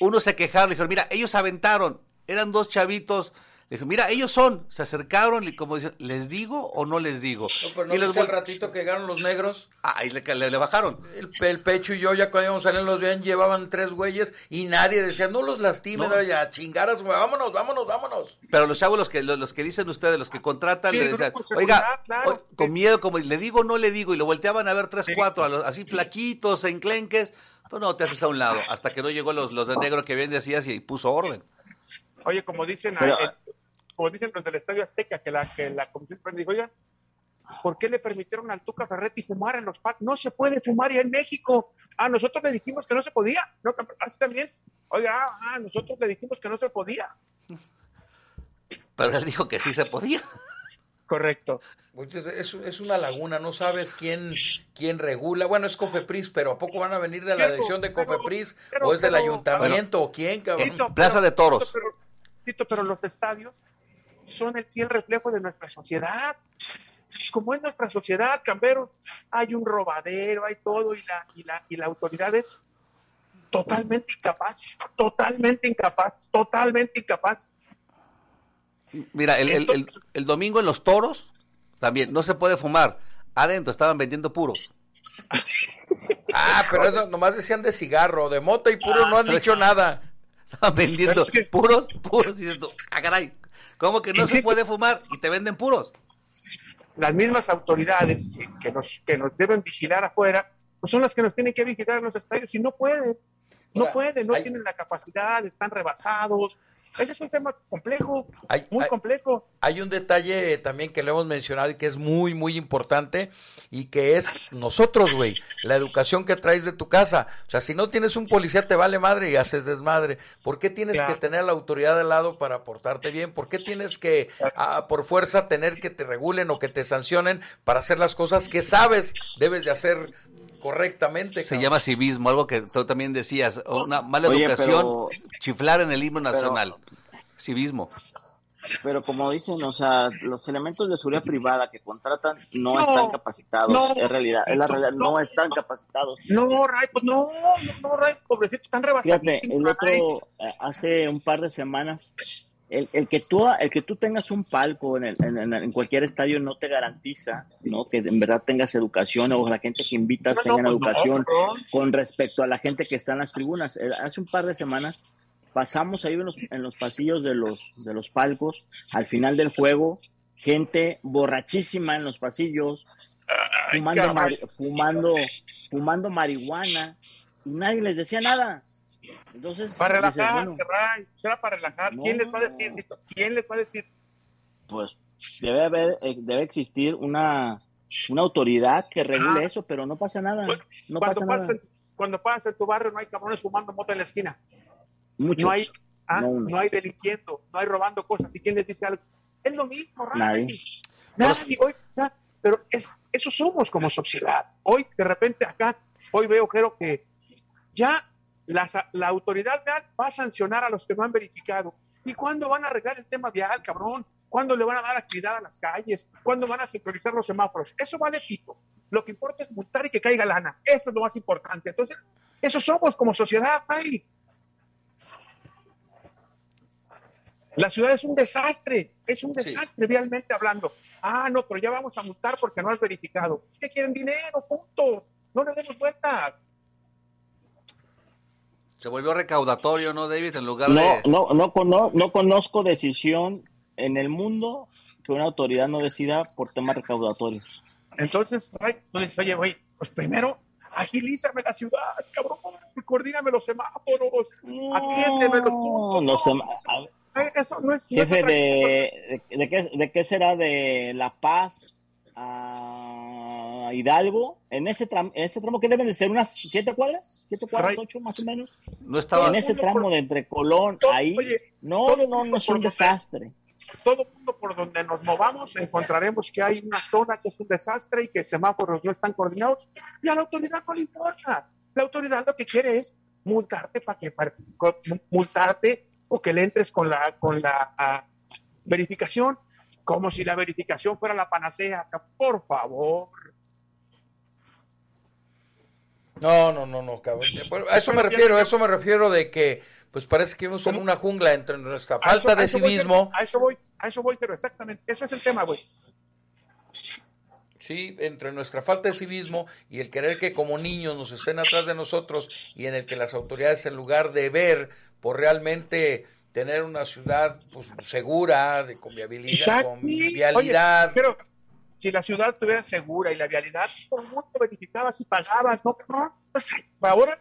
uno se quejaba, dijo, mira, ellos aventaron, eran dos chavitos, Dije, mira, ellos son, se acercaron y como dicen, ¿les digo o no les digo? No, pero no y al vol- ratito que llegaron los negros. Ah, ahí le, le- le bajaron. El, el pecho y yo ya cuando íbamos a salir los veían, llevaban tres güeyes y nadie decía, no los lastimen, No. ya chingar a su- vámonos, vámonos, vámonos. Pero los chavos, los que, los, los que dicen ustedes, los que contratan, Sí, le el decían, oiga, claro, o- con miedo, como le digo o no le digo, y lo volteaban a ver tres, Sí. cuatro, a los- así flaquitos, enclenques, pues no, te haces a un lado, hasta que no llegó los, los de negro que bien decías y puso orden. Oye, como dicen, Pero- eh, como dicen los del Estadio Azteca, que la, que la Comisión Suprema dijo, oigan, ¿por qué le permitieron al Tuca Ferretti fumar en los parques? No se puede fumar ya en México. Ah, nosotros le dijimos que no se podía. No, así también. Oiga, ah, ah, nosotros le dijimos que no se podía. Pero él dijo que sí se podía. Correcto. Muchas- Es, es una laguna, no sabes quién, quién regula. Bueno, es Cofepris, pero ¿a poco van a venir de la dirección de Cofepris? pero- ¿O es del pero- ayuntamiento? ¿O quién, cabrón? Tito, Plaza de Toros. Tito, pero, Tito, pero los estadios son el fiel reflejo de nuestra sociedad. Como es nuestra sociedad, Cambero, hay un robadero, hay todo, y la, y la, y la autoridad es totalmente incapaz, totalmente incapaz, totalmente incapaz. Mira, el, el- el- el domingo en los toros, también, no se puede fumar. Adentro estaban vendiendo puros. Ah, pero eso nomás decían de cigarro, de mota y puro, no han dicho nada. Estaban vendiendo Es que- puros, puros. Y tú, ah, caray, ¿cómo que no se puede fumar y te venden puros? Las mismas autoridades que, que nos, que nos deben vigilar afuera, pues son las que nos tienen que vigilar en los estadios y no pueden. No Ahora, pueden, no hay- tienen la capacidad, están rebasados. Ese es un tema complejo, Hay- muy hay- complejo. Hay un detalle también que le hemos mencionado y que es muy, muy importante y que es nosotros, güey, la educación que traes de tu casa. O sea, si no tienes un policía te vale madre y haces desmadre. ¿Por qué tienes que tener a la autoridad al lado para portarte bien? ¿Por qué tienes que, por fuerza, tener que te regulen o que te sancionen para hacer las cosas que sabes debes de hacer correctamente? Se cabrón? llama civismo, algo que tú también decías, una mala Oye, educación, pero- chiflar en el himno pero- nacional. Civismo. Pero como dicen, o sea, los elementos de seguridad privada que contratan no, No, están capacitados. no, es realidad, es la realidad, no, no. están capacitados. No, Ray, pues no, no, no, Ray, pobrecito, están rebasados. Fíjate, el otro, eh, hace un par de semanas, el, el que tú, el que tú tengas un palco en, el- en, cualquier estadio no te garantiza, ¿no? Que en verdad tengas educación o la gente que invitas No, tengan pues no, educación con respecto a la gente que está en las tribunas. Eh, Hace un par de semanas pasamos ahí en los, en los pasillos de los, de los palcos, al final del juego, gente borrachísima en los pasillos, fumando, fumando, fumando marihuana, y nadie les decía nada. Entonces, Para dices, relajarse, bueno, será para relajar. ¿Quién No. les va a decir? ¿Quién les va a decir? pues debe haber, eh, debe existir una, una autoridad que regule Ah. eso, pero no pasa nada, Bueno, no cuando, pasa nada. pasas, cuando pasas en tu barrio no hay cabrones fumando moto en la esquina. Muchos, No hay, ah, no no, uno. hay delinquiendo, no hay robando cosas. ¿Y quién les dice algo? Es lo mismo, Ray. Nadie. Nadie, hoy, o sea, pero es, eso somos como sociedad. Hoy, de repente, acá, hoy veo, Jero, que ya la, la autoridad vial va a sancionar a los que no han verificado. ¿Y cuándo van a arreglar el tema vial, cabrón? ¿Cuándo le van a dar actividad a las calles? ¿Cuándo van a sincronizar los semáforos? Eso vale pito. Lo que importa es multar y que caiga lana. Eso es lo más importante. Entonces, eso somos como sociedad, Ray. La ciudad es un desastre, es un Sí. desastre vialmente hablando. Ah, no, pero ya vamos a multar porque no has verificado. ¿Qué quieren dinero? Punto. No le demos vuelta. Se volvió recaudatorio, ¿no, David? En lugar No, de... no, no, cono- no conozco decisión en el mundo que una autoridad no decida por temas recaudatorios. Entonces, tú dices, oye, güey, pues primero agilízame la ciudad, cabrón, coordíname los semáforos, atiéndeme los No, puntos. no Eso no es, no es Jefe, de, de, de qué, ¿de qué será de La Paz a Hidalgo? En ese tramo, en ese tramo que deben de ser unas siete cuadras, siete cuadras, ocho más o menos. No estaba... en ese tramo de entre Colón, Todo- ahí, oye, no, no, no, mundo es un desastre. todo mundo por donde nos movamos encontraremos que hay una zona que es un desastre y que semáforos no están coordinados y a la autoridad no le importa. La autoridad lo que quiere es multarte para que para, multarte o que le entres con la con la ah, verificación como si la verificación fuera la panacea. Por favor. No, no, no, no, cabrón. Bueno, A eso me refiero, a eso me refiero de que, pues parece que vivimos en una jungla entre nuestra falta eso- de civismo. A eso voy, a eso voy, pero exactamente. Eso es el tema, güey. Sí, entre nuestra falta de civismo y el querer que como niños nos estén atrás de nosotros y en el que las autoridades en lugar de ver por realmente tener una ciudad pues, segura, de con viabilidad, Exacto. Sí. Oye, pero si la ciudad estuviera segura y la vialidad, todo el mundo verificabas y pagabas, ¿no? No, ahora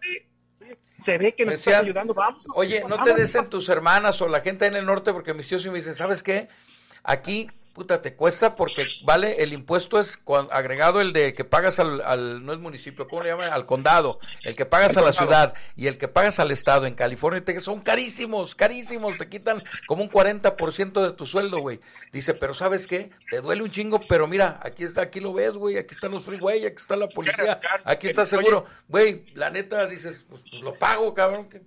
se ve que nos están ayudando, vamos. Oye, no te desen tus hermanas o la gente en el norte, porque mis tíos sí me dicen, ¿sabes qué? Aquí, puta, te cuesta porque, vale, el impuesto es agregado el de que pagas al, al- no es municipio, ¿cómo le llaman? Al condado, el que pagas a la ciudad y el que pagas al estado en California, y Texas, son carísimos, carísimos, te quitan como un 40% de tu sueldo, güey. Dice, pero ¿sabes qué? Te duele un chingo, pero mira, aquí está, aquí lo ves, güey, aquí están los freeway, aquí está la policía, aquí está seguro. Güey, la neta, dices, pues, pues, lo pago, cabrón. que-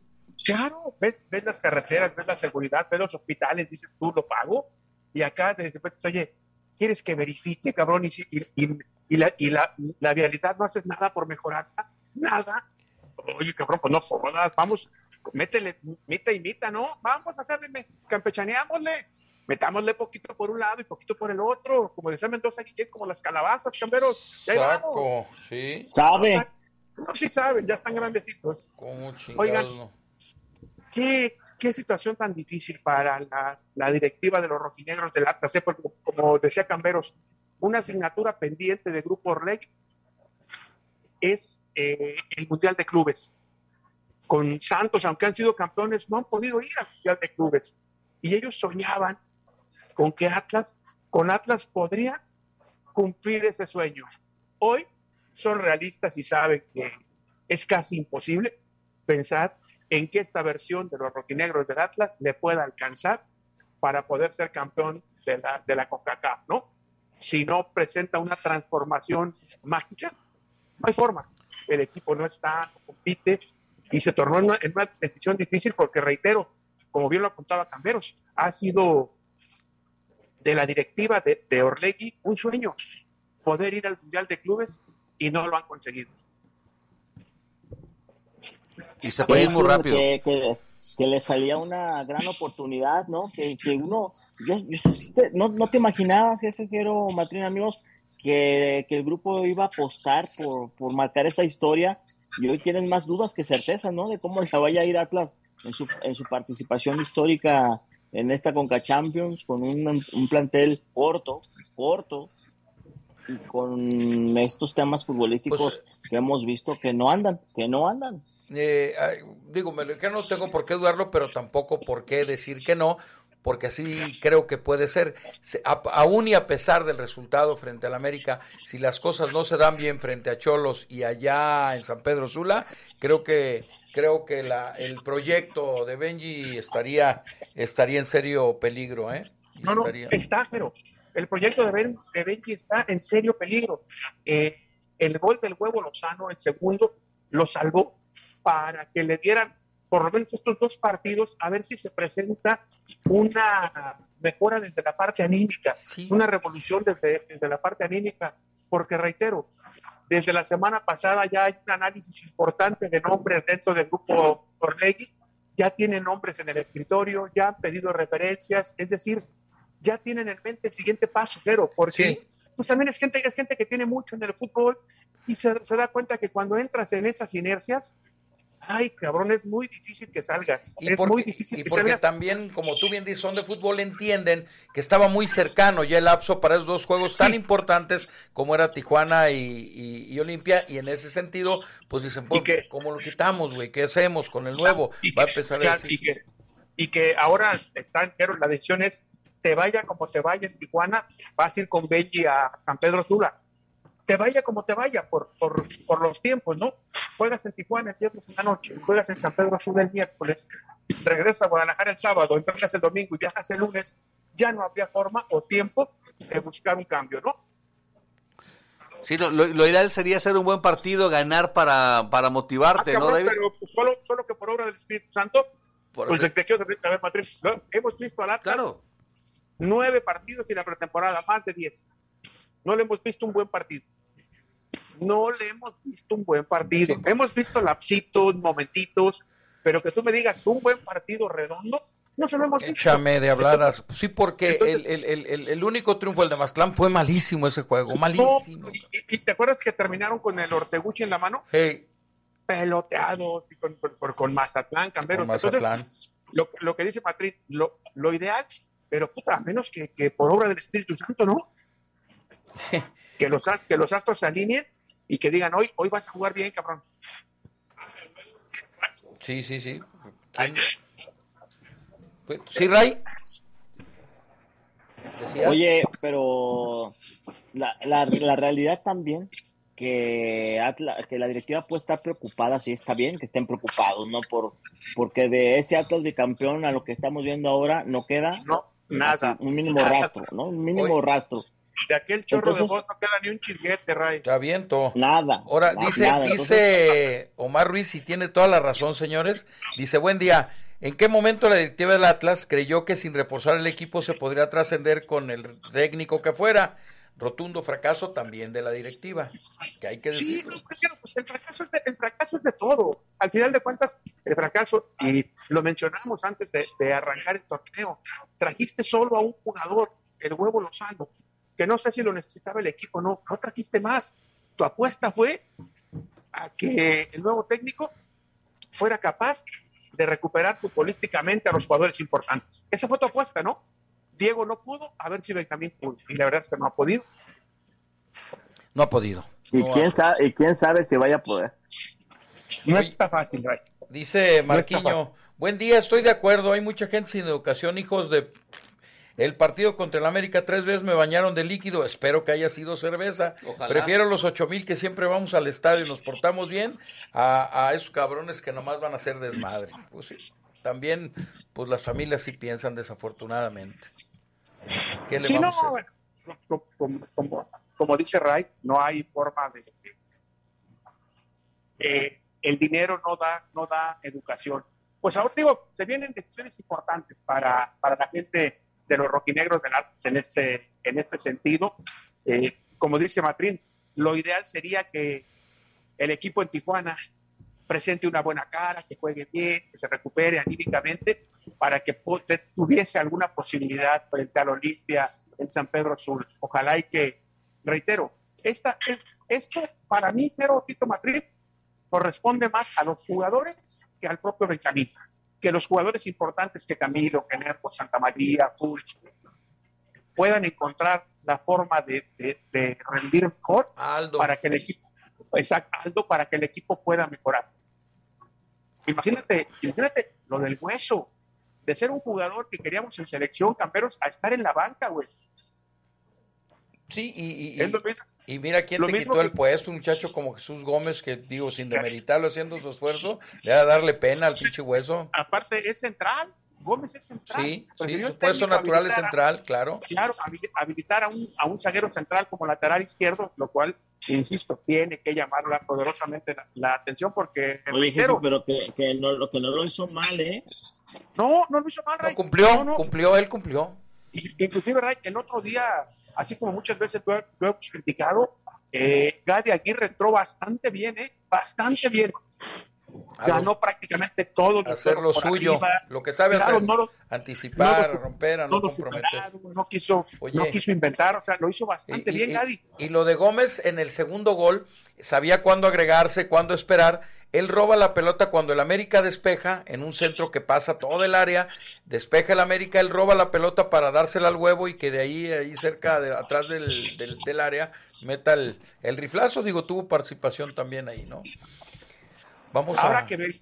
Claro, ves, ves las carreteras, ves la seguridad, ves los hospitales, dices tú lo pago. Y acá de repente, oye, ¿quieres que verifique, cabrón? Y, si- y, y- y la, y la, la vialidad no haces nada por mejorarla, nada. Oye, cabrón, pues no jodas, vamos, métele, mita y mita, ¿no? Vamos a hacerle, campechaneámosle, metámosle poquito por un lado y poquito por el otro, como decía Mendoza Guillén, como las calabazas, camberos, ya ahí vamos. Sí. ¿Sabe? No, sí saben, ya están grandecitos. Como Oigan. ¿Qué, qué situación tan difícil para la, la directiva de los rojinegros del Atlas? Porque, como decía Camberos, una asignatura pendiente de Grupo Orleg es eh, el Mundial de Clubes. Con Santos, aunque han sido campeones, no han podido ir al Mundial de Clubes. Y ellos soñaban con que Atlas, con Atlas podría cumplir ese sueño. Hoy son realistas y saben que es casi imposible pensar en que esta versión de los rojinegros del Atlas le pueda alcanzar para poder ser campeón de la, de la CONCACAF, ¿no? Si no presenta una transformación mágica, no hay forma. El equipo no está, no compite y se tornó en una, en decisión difícil porque, reitero, como bien lo apuntaba Camberos, ha sido de la directiva de, de Orlegui un sueño poder ir al Mundial de Clubes y no lo han conseguido. Y se puede ir muy rápido. Que, que, que le salía una gran oportunidad, ¿no? Que, que uno, yo, yo- no, no te imaginabas, jefe Jero, Matrín, amigos, que, que el grupo iba a apostar por, por marcar esa historia y hoy tienen más dudas que certezas, ¿no? De cómo le vaya a ir Atlas en su, en su participación histórica en esta Conca Champions con un, un plantel corto, corto, y con estos temas futbolísticos que hemos visto que no andan, que no andan. Eh, digo, que no tengo por qué dudarlo, pero tampoco por qué decir que no, porque así creo que puede ser. Se- a- aún y a pesar del resultado frente al América, si las cosas no se dan bien frente a Cholos y allá en San Pedro Sula, creo que creo que la, el proyecto de Benji estaría estaría en serio peligro, ¿eh? No, no, Estaría- está, pero el proyecto de, ben, de Benji está en serio peligro. Eh, el gol del huevo Lozano, el segundo, lo salvó para que le dieran por lo menos estos dos partidos a ver si se presenta una mejora desde la parte anímica, una revolución desde, desde la parte anímica, porque reitero, desde la semana pasada ya hay un análisis importante de nombres dentro del grupo Orlegui, ya tienen nombres en el escritorio, ya han pedido referencias, es decir, ya tienen en mente el siguiente paso, pero porque pues también es gente, es gente que tiene mucho en el fútbol y se, se da cuenta que cuando entras en esas inercias, ay, cabrón, es muy difícil que salgas. Y es porque, muy difícil y que porque salgas. también, como tú bien dices, son de fútbol, entienden que estaba muy cercano ya el lapso para esos dos juegos tan importantes como era Tijuana y, y- y Olimpia, y en ese sentido, pues dicen, pues, ¿cómo lo quitamos, güey? ¿Qué hacemos con el nuevo? Va a empezar a Claro, decir, y, que, y que ahora están, pero la decisión es, te vaya como te vaya en Tijuana, vas a ir con Benji a San Pedro Sula. Te vaya como te vaya por, por, por los tiempos, ¿no? Juegas en Tijuana el viernes en la noche, juegas en San Pedro Sula el miércoles, regresas a Guadalajara el sábado, entregas el domingo y viajas el lunes, ya no habría forma o tiempo de buscar un cambio, ¿no? Sí, lo, lo- lo ideal sería hacer un buen partido, ganar para, para motivarte, Ah, ¿no, cabrón, David? pero pues, solo, solo que por obra del Espíritu Santo, Por- pues te quiero decir, a ver, hemos visto al Atlas nueve partidos y la pretemporada, más de diez. No le hemos visto un buen partido. no le hemos visto un buen partido. Hemos visto lapsitos, momentitos, pero que tú me digas un buen partido redondo, no se lo hemos visto. Échame de habladas. Sí, porque el, el, el, el, único triunfo, el de Mazatlán, fue malísimo ese juego, malísimo. y, y, te acuerdas que terminaron con el Orteguchi en la mano? Hey. Peloteados con, con, con, Mazatlán, Camberos. Mazatlán. Entonces, lo, lo, que dice Patrick, lo, lo ideal, pero puta, a menos que, que por obra del Espíritu Santo, ¿no? que, los, que los astros se alineen y que digan, hoy, hoy vas a jugar bien, cabrón. Sí, sí, sí. ¿Sí, Ray? Oye, pero la, la, la, realidad también que, Atlas, que la directiva puede estar preocupada, sí está bien que estén preocupados, ¿no? Por, porque de ese Atlas bicampeón a lo que estamos viendo ahora no queda no, nada, un mínimo rastro, ¿no? Un mínimo Oye, rastro. De aquel chorro Entonces, de voz no queda ni un chisguete, Ray. Te aviento. Nada. Ahora, nada, dice, nada. dice. Omar Ruiz, y tiene toda la razón, señores. Dice, buen día. ¿En qué momento la directiva del Atlas creyó que sin reforzar el equipo se podría trascender con el técnico que fuera? Rotundo fracaso también de la directiva, que hay que decirlo. Sí, pues, pues el, fracaso es de, el fracaso es de todo. Al final de cuentas, el fracaso, y lo mencionamos antes de, de arrancar el torneo, trajiste solo a un jugador, el huevo Lozano, que no sé si lo necesitaba el equipo, no, no trajiste más. Tu apuesta fue a que el nuevo técnico fuera capaz de recuperar futbolísticamente a los jugadores importantes. Esa fue tu apuesta, ¿no? Diego no pudo, a ver si Benjamín pudo. Y la verdad es que no ha podido. No ha podido. ¿Y, no quién, ha... sabe, ¿y quién sabe si vaya a poder? No está fácil, Ray. Dice Marquiño, no fácil. buen día, estoy de acuerdo, hay mucha gente sin educación, hijos de... El partido contra el América tres veces me bañaron de líquido, espero que haya sido cerveza. Ojalá. Prefiero los ocho mil que siempre vamos al estadio y nos portamos bien a, a esos cabrones que nomás van a hacer desmadre. Pues sí, también pues las familias sí piensan desafortunadamente. ¿Qué le sí, vamos no, a hacer? Bueno, como, como, como, dice Wright, no hay forma de... Eh, el dinero no da, no da educación. Pues ahora digo, se vienen decisiones importantes para, para la gente de los roquinegros del Atlas en este, en este sentido. Eh, como dice Matrín, lo ideal sería que el equipo en Tijuana presente una buena cara, que juegue bien, que se recupere anímicamente, para que tuviese alguna posibilidad frente al Olimpia en San Pedro Sur. Ojalá y que, reitero, esta, esto para mí, pero Tito Madrid, corresponde más a los jugadores que al propio Benjamín. Que los jugadores importantes que Camilo, que Nervo, Santa María, Fulch, puedan encontrar la forma de, de, de rendir mejor Aldo. para que el equipo, exacto, Aldo, para que el equipo pueda mejorar. Imagínate, imagínate lo del hueso, de ser un jugador que queríamos en selección, camperos, a estar en la banca, güey. Sí, y, y, mira quién te quitó que... el puesto, un muchacho como Jesús Gómez, que digo, sin demeritarlo, haciendo su esfuerzo, le va a darle pena al pinche hueso. Aparte, es central, Gómez es central. Sí, sí su puesto natural es central, claro. Claro, habilitar a un, a un zaguero central como lateral izquierdo, lo cual, insisto, tiene que llamar poderosamente la, la atención porque... Oye, reitero, pero que, que, no, lo, que no lo hizo mal, ¿eh? No, no lo hizo mal, Ray. No, cumplió, no, no. cumplió, él cumplió. Inclusive, Ray, el otro día, así como muchas veces lo, lo hemos criticado, eh, Gadi Aguirre entró bastante bien, ¿eh? Bastante bien ganó los, prácticamente todo. Hacer lo suyo, arriba. lo que sabe claro, hacer, no lo, anticipar, no romper, a no, comprometer. No quiso, Oye, no quiso inventar, o sea, lo hizo bastante y, bien, y, Gadi. Y lo de Gómez en el segundo gol, sabía cuándo agregarse, cuándo esperar. Él roba la pelota cuando el América despeja en un centro que pasa todo el área, despeja el América, él roba la pelota para dársela al huevo y que de ahí, ahí cerca, de, atrás del, del, del área, meta el, el riflazo. Digo, tuvo participación también ahí, ¿no? Vamos habrá a... que ver,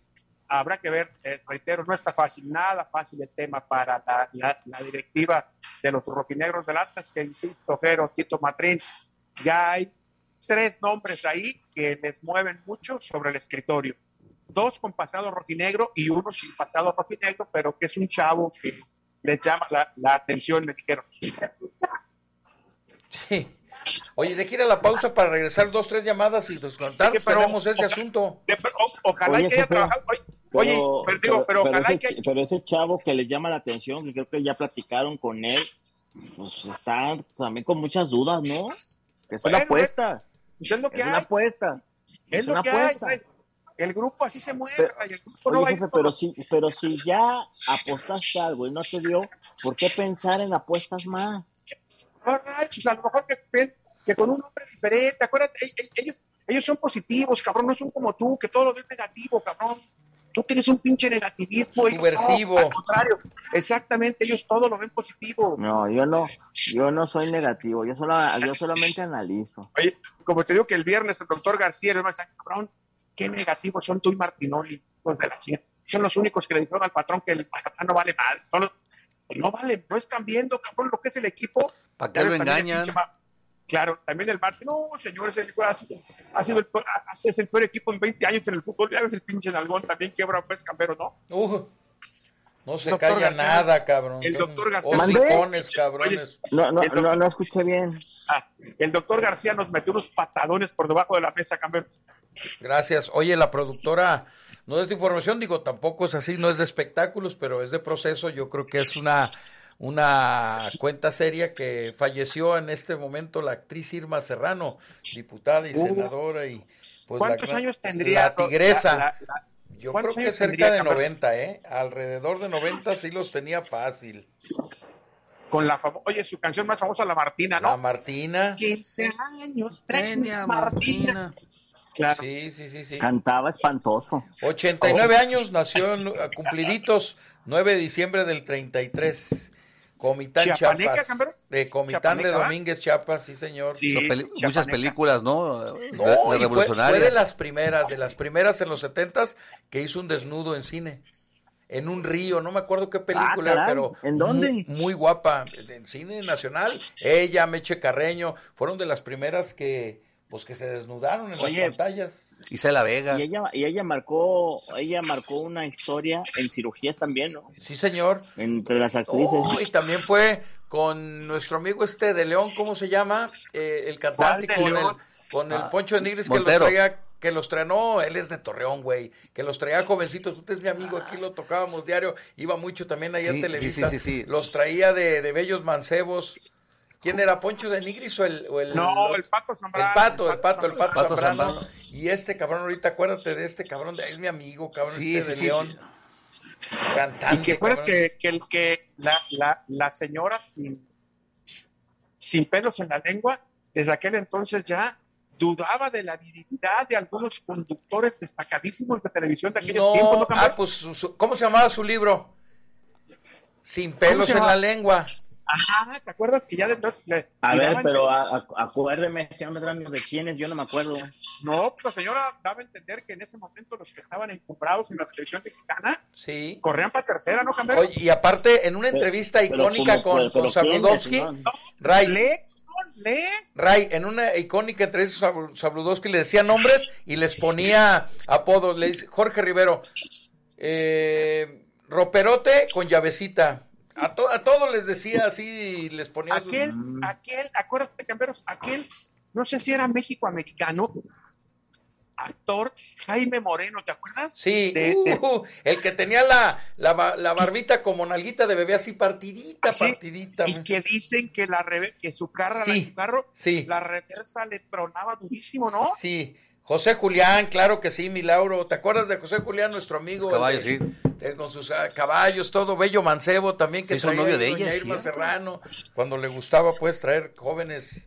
habrá que ver, eh, reitero, no está fácil, nada fácil el tema para la, la, la directiva de los rojinegros del Atlas, que insisto, Jero, Tito Matrín, ya hay tres nombres ahí que les mueven mucho sobre el escritorio. Dos con pasado rojinegro y uno sin pasado rojinegro, pero que es un chavo que les llama la, la atención, me dijeron. Sí. Oye, de que ir a la pausa para regresar dos, tres llamadas y nos contamos, sí, tenemos ese ojalá, asunto. De, o, ojalá oye, que haya trabajado. Oye, pero, pero, digo, pero, ojalá ese, que... pero ese chavo que le llama la atención, que creo que ya platicaron con él, pues está también con muchas dudas, ¿no? Es bueno, una apuesta. Pues es lo que Es una apuesta. Es, Es lo una que apuesta. hay. El grupo así se mueve. Pero- el grupo no Oye, jefe, pero si, pero si ya apostaste algo y no te dio, ¿por qué pensar en apuestas más? All right, pues a lo mejor que, que con un hombre diferente, acuérdate, ellos, ellos son positivos, cabrón, no son como tú, que todo lo ves negativo, cabrón. Tú tienes un pinche negativismo. ellos no, Subversivo. al contrario, exactamente, ellos todo lo ven positivo. No, yo no, yo no soy negativo, yo solo, yo solamente analizo. Oye, como te digo que el viernes el doctor García, el hermano, cabrón, qué negativos son tú y Martinoli, hijos de la. Son los únicos que le dijeron al patrón que el Mazatlán no vale mal. Los- no vale, no están viendo, cabrón, lo que es el equipo. ¿Para qué lo engañan? Claro, también el Martín, no, señores, el, ha, sido, ha sido el, es el peor equipo en 20 años en el fútbol. Ya ves el pinche Nalgón también quiebra pues Cambero, ¿no? Uh, no se Doctor calla García. nada, cabrón. El doctor García. Hocicones, cabrones. No, no, doctor- no, no escuché bien. Ah, el doctor García nos metió unos patadones por debajo de la mesa, Cambero. Gracias. Oye, la productora no es de información, digo, tampoco es así, no es de espectáculos, pero es de proceso. Yo creo que es una, una cuenta seria que falleció en este momento la actriz Irma Serrano, diputada y Uh. senadora y pues ¿Cuántos la, años tendría? la tigresa. la- la- Yo creo ¿cuántos que cerca tendría, de Cambero? 90, ¿eh? Alrededor de 90 sí los tenía fácil. Con la Oye, su canción más famosa, La Martina, La ¿no? Martina. 15 años, Tenía Martina. Claro. Sí, sí, sí, sí. Cantaba espantoso. 89 años, nació en, cumpliditos, 9 de diciembre del 33. Comitán ¿Chiapaneca, Chiapas. De Comitán de. Domínguez Chiapas, sí, señor. Sí. Son peli- Chiapaneca. muchas películas, ¿no? No, de fue, de las primeras, de las primeras en los setentas que hizo un desnudo en cine. En un río, no me acuerdo qué película, Ah, pero ¿en dónde? Muy, muy guapa, en cine nacional. Ella, Meche Carreño, fueron de las primeras que, pues, que se desnudaron en Oye, las pantallas. Isela Vega. Y ella, y ella marcó, ella marcó una historia en cirugías también, ¿no? Sí, señor. Entre las actrices. Oh, y también fue con nuestro amigo este de León, ¿cómo se llama? Eh, el cantante ¿Cuál de con el, con el Ah, Poncho de Nigris que los traía, que los traía, no, él es de Torreón, güey, que los traía jovencitos, usted es mi amigo, aquí lo tocábamos diario, iba mucho también ahí Sí, en sí, Televisa, sí, sí, sí. los traía de, de bellos mancebos. ¿Quién era Poncho de Nigris o el, o el No, el Pato Zambrano. el pato, el pato, el pato, Pato Zambrano. Zambrano. Y este cabrón, ahorita acuérdate de este cabrón, de, es mi amigo, cabrón, Sí, este sí, de sí. León. Cantante. Y que cabrón. que, que, el, que la, la, la señora sin, sin pelos en la lengua, desde aquel entonces ya dudaba de la virilidad de algunos conductores destacadísimos de televisión de aquellos No, tiempos. ¿no, ah, pues, ¿cómo se llamaba su libro? Sin pelos en la lengua. Ah, ¿te acuerdas que ya de entonces le A ver, pero a- a- acuérdeme, señor Medrano, de quiénes, yo no me acuerdo. No, pues la señora daba a entender que en ese momento los que estaban encumbrados en la televisión mexicana Sí. corrían para tercera, ¿no, Cambero? Oye, y aparte, en una entrevista pero icónica con, pero con ¿quiénes, Sabludowski, no? Ray, lee. Ray, en una icónica entrevista Sabl- Sabludowski le decía nombres y les ponía apodos. Le dice, Jorge Rivero, eh, Roperote con llavecita. A, to- a todos les decía así y les ponía sus- Aquel, aquel, acuérdate, Camberos, aquel, no sé si era México americano, actor Jaime Moreno, ¿te acuerdas? Sí, De- de- uh, el que tenía la, la, ba- la barbita como nalguita de bebé así partidita, Así, partidita. y que dicen que la que su carro, Sí, su carro, sí. la reversa le tronaba durísimo, ¿no? Sí, José Julián, claro que sí, mi Lauro. ¿Te acuerdas de José Julián, nuestro amigo? Los caballos, de- sí. de- con sus ah, caballos, todo. Bello Mancebo también, que hizo traía novio de ella, Irma ¿cierto? Serrano, cuando le gustaba, pues, traer jóvenes.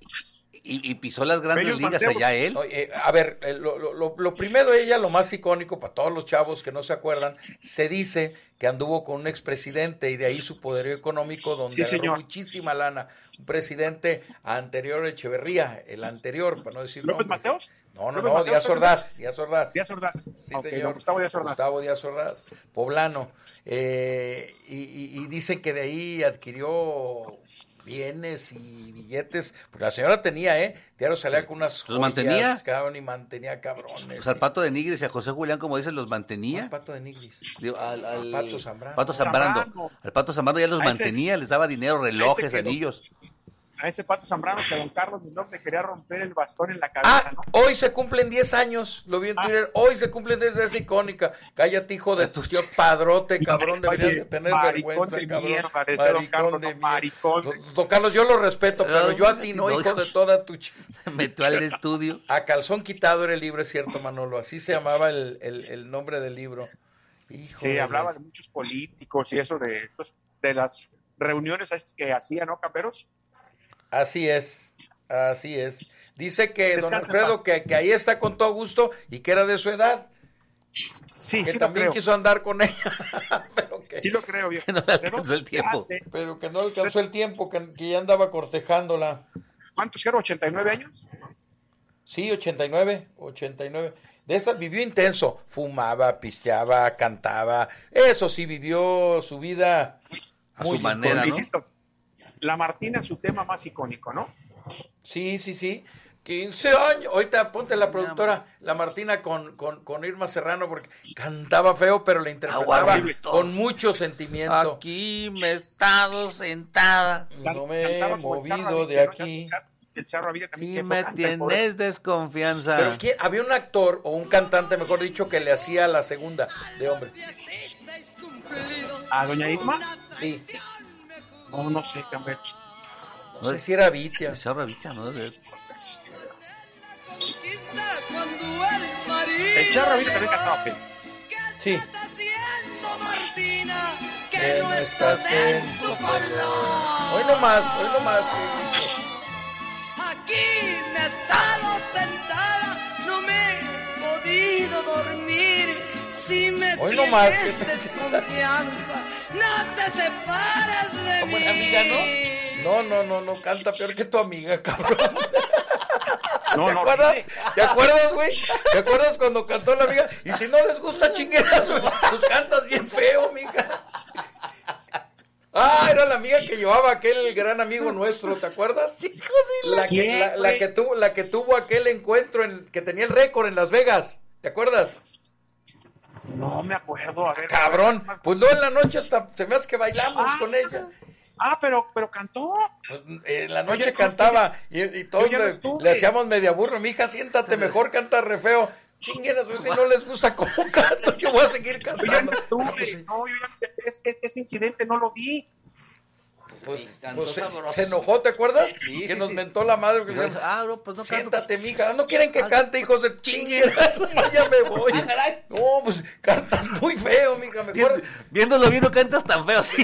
Y, y pisó las grandes Bellos ligas allá él. Eh, a ver, eh, lo, lo- lo- lo primero ella, lo más icónico para todos los chavos que no se acuerdan, se dice que anduvo con un expresidente y de ahí su poderío económico donde Sí, agarró señor. muchísima lana. Un presidente anterior a Echeverría, el anterior, para no decir ¿López nombres. Mateos? No, no, ¿López no, Díaz? Ordaz, Díaz Ordaz. Díaz Ordaz. Sí, señor. Gustavo Díaz Ordaz. Gustavo Díaz Ordaz, poblano. Eh, y, y- y dicen que de ahí adquirió bienes y billetes, porque la señora tenía, ¿eh? Diario salía con unas ¿Los mantenía? cabrón, y mantenía cabrones. O sea, al pato de Nigris y a José Julián, como dicen, los mantenía. El pato de Nigris. Digo, al, al- Pato Zambrano. Pato Zambrano. Zambrano. Al Pato Zambrano ya los mantenía, les daba dinero, relojes, quedó. A ese Pato Zambrano que a don Carlos Muñoz le quería romper el bastón en la cabeza, Ah, ¿no? hoy se cumplen 10 años, lo vi en Ah. Twitter, hoy se cumplen 10 de esa icónica. Cállate, hijo de tu tío padrote, cabrón, Oye, deberías de tener maricón vergüenza, de cabrón. mierda, decía don Carlos, no, mierda. maricón. Don- Don Carlos, yo lo respeto, pero yo a ti no, No, hijo de toda tu ch... Se metió al estudio. A calzón quitado era el libro, es cierto, Manolo, así se llamaba el, el- el nombre del libro. Hijo Sí, de hablaba la- de muchos políticos y eso de, pues, de las reuniones que hacían, ¿no, Camperos? Así es, así es. Dice que don Alfredo que, que ahí está con todo gusto y que era de su edad, Sí, que sí lo también creo. quiso andar con ella, pero que, Sí lo creo. Que no le alcanzó el tiempo. Pero que no alcanzó el tiempo, que, que ya andaba cortejándola. ¿Cuántos eran? ¿89 años? Sí, 89, 89. De esas vivió intenso, fumaba, pisteaba, cantaba. Eso sí, vivió su vida A muy su manera, ¿no? La Martina es su tema más icónico, ¿no? Sí, sí, sí. 15 años. Ahorita ponte la productora, la Martina, con, con, con Irma Serrano, porque cantaba feo, pero la interpretaba con mucho sentimiento. Aquí me he estado sentada. No me he movido de aquí. El Charro Avilés también, Si que eso me tienes desconfianza. Pero ¿quién- había un actor o un cantante, mejor dicho, que le hacía la segunda de hombre. ¿A Doña Irma? Sí. No, no sé, Camperos. No sé si era Vitia. Esa rabita, ¿no? De- El Charro Avilés también cantaba. Sí. Que Que no estás en tu tu color. Hoy no más, hoy no más. Aquí me he estado sentada, no me he podido dormir. Si me Hoy no más. tienes desconfianza, no te separes de Como mí. una amiga, ¿no? No, no, no, no, canta peor que tu amiga, cabrón. No, ¿Te no, acuerdas? ¿Te acuerdas, güey? ¿Te acuerdas cuando cantó la amiga? Y si no les gusta chinguerazo, pues cantas bien feo, amiga. Ah, era la amiga que llevaba aquel gran amigo nuestro, ¿te acuerdas? La que, ¿Quién, la, la güey? que tuvo, la que tuvo aquel encuentro en, que tenía el récord en Las Vegas, ¿te acuerdas? No me acuerdo, a ver. Cabrón, pues no en la noche hasta se me hace que bailamos Ah. con ella. Ah, pero, pero cantó. Pues, en la noche Oye, cantaba y, y todos yo le, hacíamos media burro. Mi hija, siéntate mejor, canta re feo. Chinguen a su- si no les gusta cómo canto, yo voy a seguir Yo ya cantando. no estuve. Ah, pues. No, yo ya, es- es- ese incidente no lo vi. Pues, pues se, enojó, ¿te acuerdas? Sí, que sí, nos sí. mentó la madre. que Ah, no, pues no canto. Siéntate, mija. No quieren que cante, hijos de chinguen. ya me voy. No, pues cantas muy feo, mija. Mejor, Viéndolo bien, no cantas tan feo, sí.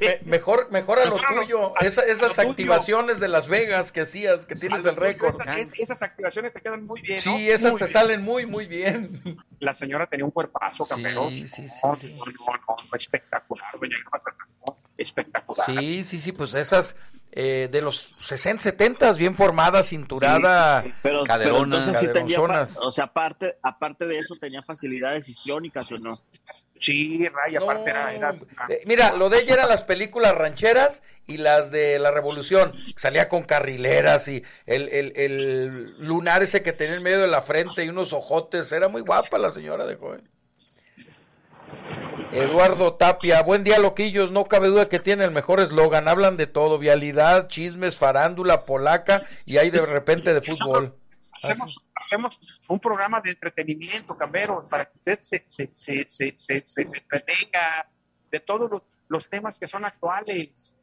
me- mejor, mejor a lo tuyo. a- Esa- a lo esas tuyo. activaciones de Las Vegas que hacías, que tienes el récord. Esas, es- esas activaciones te quedan muy bien. ¿no? Sí, esas Muy te bien. salen muy, muy bien. La señora tenía un cuerpazo, campeón. Sí, sí, sí, No, sí. no, no, no, espectacular, doña Espectacular. Sí, sí, sí, pues esas eh, de los 60, 70, bien formada, cinturada, Pero, pero caderona, sí tenía, caderonzonas. o sea, aparte, aparte de eso tenía facilidades histriónicas o no. Sí, Ray, No, aparte era, era- eh, mira, lo de ella eran las películas rancheras y las de la revolución. Salía con carrileras y el, el, el lunar ese que tenía en medio de la frente y unos ojotes. Era muy guapa la señora de joven. Eduardo Tapia, buen día loquillos, no cabe duda que tiene el mejor eslogan, hablan de todo, vialidad, chismes, farándula, polaca y hay de repente de fútbol. hacemos, hacemos un programa de entretenimiento, Cambero, para que usted se, se, se, se, se, se- se entretenga de todos los, los temas que son actuales.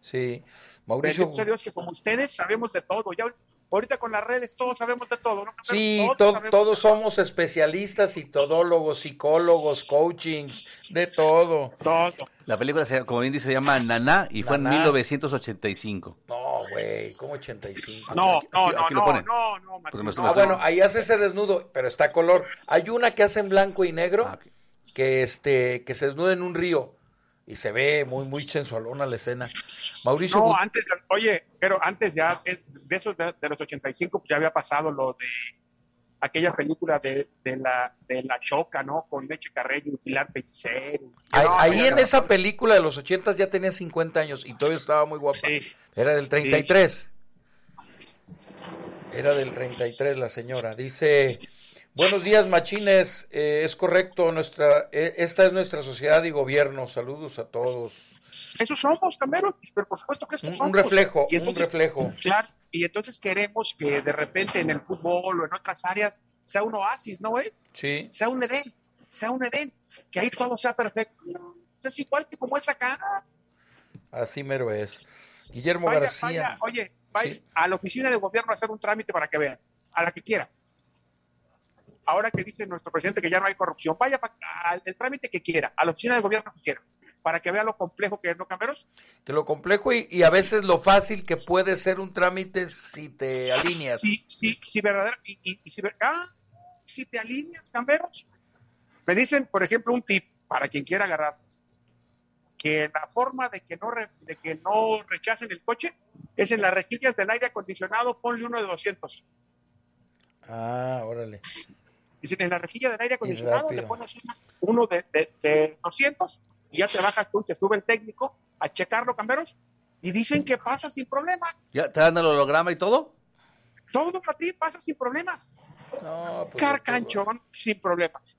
Sí, Mauricio. Dios que como ustedes sabemos de todo. Ya ahorita con las redes todos sabemos de todo. ¿no? Sí, Todos to- todos de todo. somos especialistas y todólogos, psicólogos, coaching, de todo. Todo. La película, se- como bien dice, se llama Naná y fue Naná. en 1985. No, güey, como 85. No, Aquí- no, aquí- no, aquí lo no, ponen. no, no, no no. Ah, bueno, ahí hace ese desnudo, pero está a color. Hay una que hace en blanco y negro, Ah, ok. que este, que se desnuda en un río y se ve muy, muy sensualona la escena. Mauricio, No, antes, oye, pero antes ya, eh, de esos de, de los 85, pues ya había pasado lo de aquella película de, de la de la Choca, ¿no? Con Leche Carreño y Pilar Pellicer. ahí, No, ahí ya en esa película de los 80 ya tenía 50 años y todavía estaba muy guapa. Sí. Era del 33. Era del 33 la señora. Dice, buenos días machines, Eh, es correcto, nuestra, eh, esta es nuestra sociedad y gobierno. Saludos a todos. Eso somos, Camero, pero por supuesto que eso Un, somos. un reflejo, Y un entonces, reflejo. Claro, y entonces queremos que de repente en el fútbol o en otras áreas sea un oasis, ¿no, güey? Sí. Sea un Edén, sea un Edén, que ahí todo sea perfecto. Es igual que como es acá. Así mero es. Guillermo Vaya, García. vaya, oye, vaya a la oficina de gobierno a hacer un trámite para que vean, a la que quiera. Ahora que dice nuestro presidente que ya no hay corrupción, vaya al el trámite que quiera, a la oficina de gobierno que quiera, para que vea lo complejo que es, ¿no, Camberos? Que lo complejo y, y a veces lo fácil que puede ser un trámite si te alineas. Sí, sí, sí, verdadero. Y, y, y si, ah, si te alineas, Camberos. Me dicen, por ejemplo, un tip para quien quiera agarrar, que la forma de que no re- de que no rechacen el coche es en las rejillas del aire acondicionado, ponle uno de 200. Ah, órale. Dicen, en la rejilla del aire acondicionado le pones uno de, de, de 200 y ya te bajas tú, te sube el técnico a checarlo, Camberos, y dicen que pasa sin problemas. ¿Ya te dan el holograma y todo? Todo para ti pasa sin problemas. No, pues, Carcanchón sin problemas.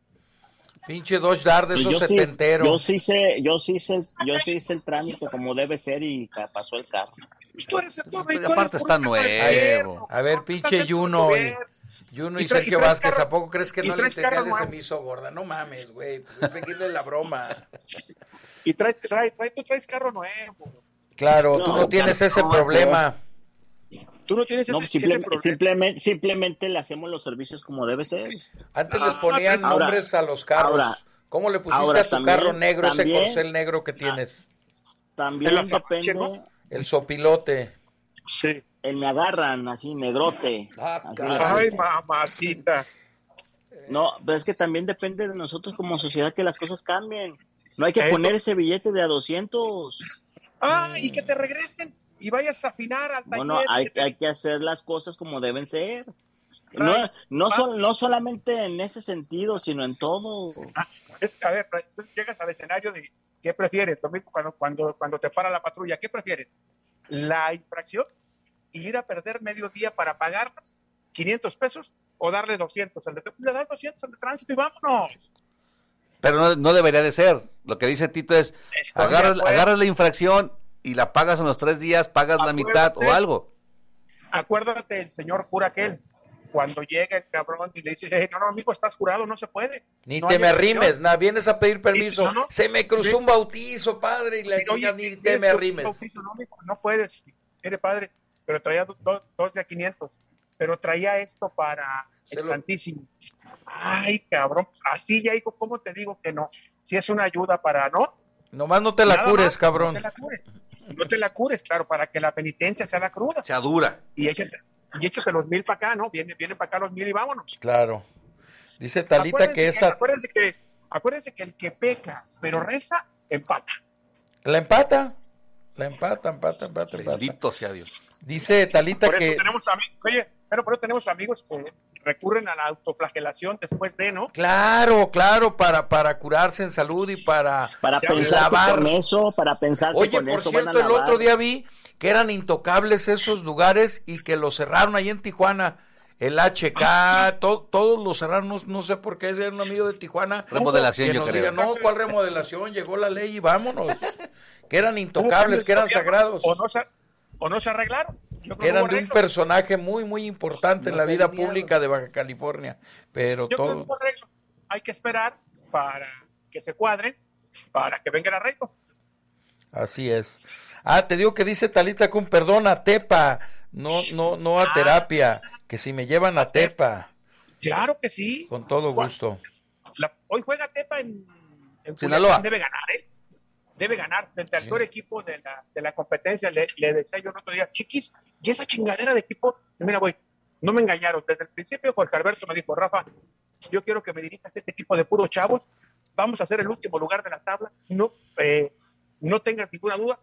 Pinche Dodge Dart de Pues esos yo sí- setenteros. yo sí sé, yo sí sé, yo sí hice el trámite como debe ser y pasó el carro. Tú eres el todo, Pues, tú eres aparte está nuevo. A ver, pinche Juno y, Juno y, Y trae- y Sergio Vázquez, carro- ¿a poco crees que no le entendía se me hizo gorda? No mames, güey. Pues, seguirle la broma. Y traes, traes, traes, tú traes carro nuevo. Claro, tú No, no tienes claro, ese no, problema. Tú no tienes No, ese, simple- ese problema. simplemente, simplemente le hacemos los servicios como debe ser. Antes les Ah, ponían ahora- nombres a los carros. ahora- ¿Cómo le pusiste ahora a tu también- carro negro, también- ese corcel negro que tienes? También depende, ¿no? El sopilote. Sí. el me agarran así negrote. Ah, Así Ay, mamacita. No, pero es que también depende de nosotros como sociedad que las cosas cambien. No hay que Eh, poner ese billete de a 200. Ah, y que te regresen y vayas a afinar al taller. Bueno, hay, que hay que hacer las cosas como deben ser. No, no, va. sol- no solamente en ese sentido, sino en todo. Es, a ver, tú llegas al escenario de ¿qué prefieres? Lo mismo cuando, cuando, cuando te para la patrulla, ¿qué prefieres? ¿La infracción? ¿Y ir a perder medio día para pagar 500 pesos? ¿O darle 200? al de- Le das 200 al de tránsito y vámonos. Pero no, no debería de ser. Lo que dice Tito es, Estoy agarras, la infracción y la pagas en los tres días, pagas la mitad o algo. Acuérdate el señor cura aquel, cuando llega el cabrón y le dice, "Eh, no, no, amigo, estás jurado, no se puede. Ni No te me excepción". arrimes, na, vienes a pedir permiso. no, no. Se me cruzó Sí. un bautizo, padre, y la Sí, chica oye, ni te ¿quieres me tu arrimes. bautizo? No, mijo, no puedes. Mire, padre, pero traía do- do- dos de a 500, pero traía esto para Se el lo- Santísimo. Ay, cabrón, así ya, hijo, ¿cómo te digo que no? Si es una ayuda para, ¿no? Nomás no te la Nada cures, más, cabrón. No te la cures. No te la cures, claro, para que la penitencia sea la cruda. Sea dura. Y échate, y échate los mil para acá, ¿no? Viene, viene para acá los mil y vámonos. Claro. Dice Talita Acuérdense que esa Acuérdense que, acuérdense que el que peca, pero reza, empata. la empata. La empata, empata, empata, empata. Bendito sea Dios. Dice Talita Por que eso tenemos amigos, oye, pero por eso tenemos amigos que recurren a la autoflagelación después de, ¿no? claro, claro, para para curarse en salud y para Para pensar lavar. con eso, para pensar que Oye, con por eso van a cierto, el lavar. otro día vi que eran intocables esos lugares y que los cerraron ahí en Tijuana. El HK, to- todos los cerraron, no, no sé por qué, ese era un amigo de Tijuana. Remodelación, que yo nos creo. diga, no, ¿cuál remodelación? Llegó la ley y vámonos. Que eran intocables, que eran sagrados, O no se, o no se arreglaron. Yo creo que eran de un personaje muy, muy importante en la vida pública de Baja California. Pero Yo creo que todo. Hay que esperar para que se cuadren, para que venga el arreglo. así es. Ah, te digo que dice Talita con perdón a Tepa, no, no, no a terapia, que si me llevan a Tepa, Claro que sí. con todo gusto. La- hoy juega Tepa en, en Sinaloa. Debe ganar, ¿eh? Debe ganar frente al Sí. peor equipo de la, de la competencia. Le, le decía yo el otro día, chiquis, y esa chingadera de equipo, mira, güey, no me engañaron. Desde el principio Jorge Alberto me dijo, Rafa, yo quiero que me dirijas a este equipo de puros chavos. Vamos a hacer el último lugar de la tabla. No, eh, no tengas ninguna duda.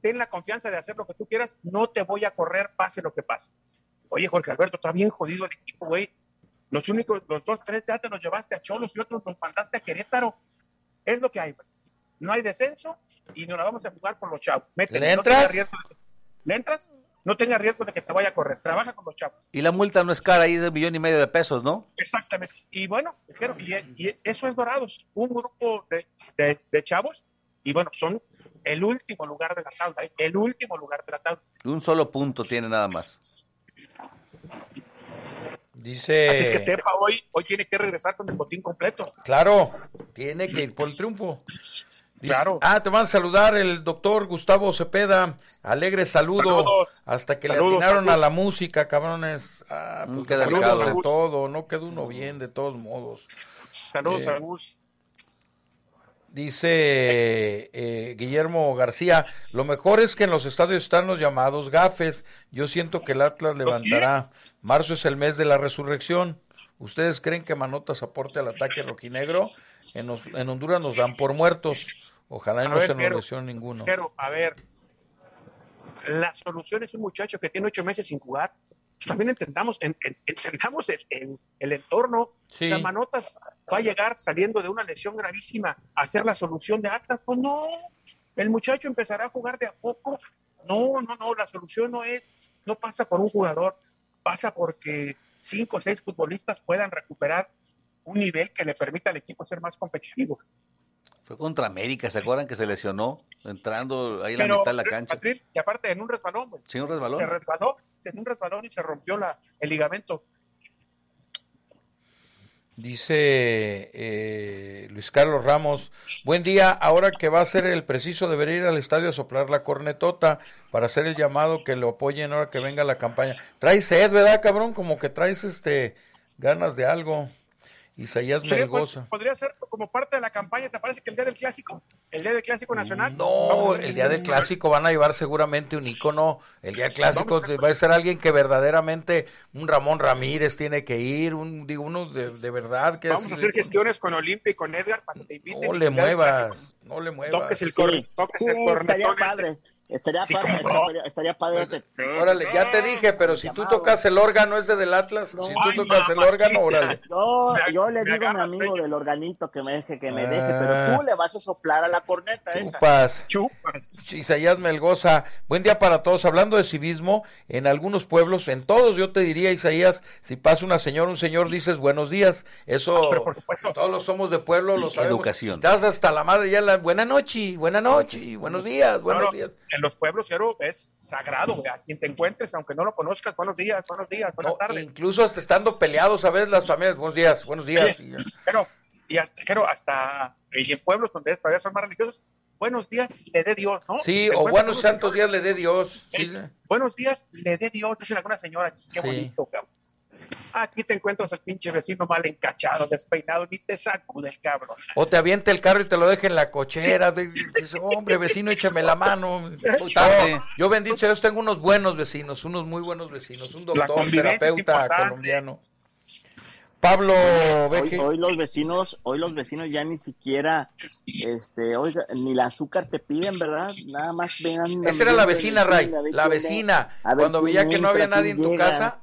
Ten la confianza de hacer lo que tú quieras. No te voy a correr, pase lo que pase. Oye, Jorge Alberto, está bien jodido el equipo, güey. Los únicos, los dos, tres ya te los llevaste a Cholos y otros los mandaste a Querétaro. Es lo que hay, güey. No hay descenso y nos la vamos a jugar con los chavos. Métele, ¿Le no entras? de- ¿Le entras? No tenga riesgo de que te vaya a correr. Trabaja con los chavos. Y la multa no es cara, ahí es de un millón y medio de pesos, ¿no? Exactamente. Y bueno, y, y eso es Dorados, un grupo de, de- de chavos, y bueno, son el último lugar de la tabla, ¿eh? el último lugar de la tabla. Un solo punto tiene nada más. Dice. Así es que Tepa hoy, hoy tiene que regresar con el botín completo. Claro, tiene que ir por el triunfo. Dice- Claro. Ah, te van a saludar el doctor Gustavo Cepeda. Alegre saludo. Saludos. Hasta que Saludos, le atinaron saludos. a la música, cabrones. Ah, pues Nunca de todo. No quedó uno bien, de todos modos. Saludos Eh, a Gus. Dice eh, Guillermo García, lo mejor es que en los estadios están los llamados gafes. Yo siento que el Atlas levantará. Marzo es el mes de la resurrección. ¿Ustedes creen que Manotas aporte al ataque rojinegro? En, nos- en Honduras nos dan por muertos. Ojalá y no ver, se nos lesione ninguno. Pero, a ver, la solución es un muchacho que tiene ocho meses sin jugar. También entendamos, en- en- entendamos el, el- el entorno. Sí. La Manotas va a llegar saliendo de una lesión gravísima a ser la solución de Atlas. Pues no, el muchacho empezará a jugar de a poco. No, no, no, la solución no es, no pasa por un jugador, pasa porque cinco o seis futbolistas puedan recuperar un nivel que le permita al equipo ser más competitivo. Fue contra América, ¿se acuerdan que se lesionó? Entrando ahí en la Pero, mitad de la cancha. Patrick, y aparte en un resbalón, güey. Sí, un se resbalón. resbaló, en un resbalón y se rompió la, el ligamento. Dice eh, Luis Carlos Ramos, buen día, ahora que va a ser el preciso, debería ir al estadio a soplar la cornetota para hacer el llamado que lo apoyen ahora que venga la campaña. Traes sed, ¿verdad, cabrón? Como que traes este ganas de algo. Isaías Melgoza. podría ser como parte de la campaña, ¿te parece que el día del clásico? El día del clásico nacional. No, el día del clásico van a llevar seguramente un icono. El día del clásico va a ser alguien que verdaderamente, un Ramón Ramírez tiene que ir, un, digo, uno de, de verdad que Vamos es- a hacer gestiones con Olimpia y con Edgar para que te inviten. no le muevas, no le muevas. Toques el, cor- toques Sí, el estaría cornetón ese. Estaría Sí, padre, estaría, estaría padre. que- Órale, ya te dije, pero si tú tocas el órgano, es de del Atlas. si tú ay, tocas el órgano, órale. Yo, yo le digo a mi amigo del organito que me deje, que me Ah. deje, pero tú le vas a soplar a la corneta esa. Chupas. Chupas. Isaías Melgoza, buen día para todos. Hablando de civismo, en algunos pueblos, en todos, yo te diría, Isaías, si pasa una señora, un señor, dices buenos días. Eso, Pero por supuesto. todos los somos de pueblo, lo sabemos. Educación. Estás hasta la madre ya la buena noche, buena noche, buenos días, buenos No, no, días. En los pueblos, Cero, es sagrado, güey. A quien te encuentres, aunque no lo conozcas, buenos días, buenos días, buenas No, tardes. incluso hasta estando peleados a veces las familias, buenos días, buenos días. y. Pero, y hasta, pero hasta y en pueblos donde todavía son más religiosos, buenos días, le dé Dios, ¿no? Sí, o buenos santos días le dé Dios. Sí, eh, sí. Buenos días, le dé Dios, dice alguna señora, qué bonito, cabrón. Aquí te encuentras al pinche vecino mal encachado, despeinado, ni te sacude el cabrón. O te avienta el carro y te lo deja en la cochera. dices, hombre, vecino, échame la mano. Tarde. Yo bendito sea Dios, tengo unos buenos vecinos, unos muy buenos vecinos. Un doctor, terapeuta colombiano. Pablo Hoy, Veje. hoy los vecinos, hoy los vecinos ya ni siquiera, este, oiga, ni el azúcar te piden, ¿verdad? Nada más ven. Esa era la vecina, Ray. La vecina. Cuando veía que no había nadie en tu casa,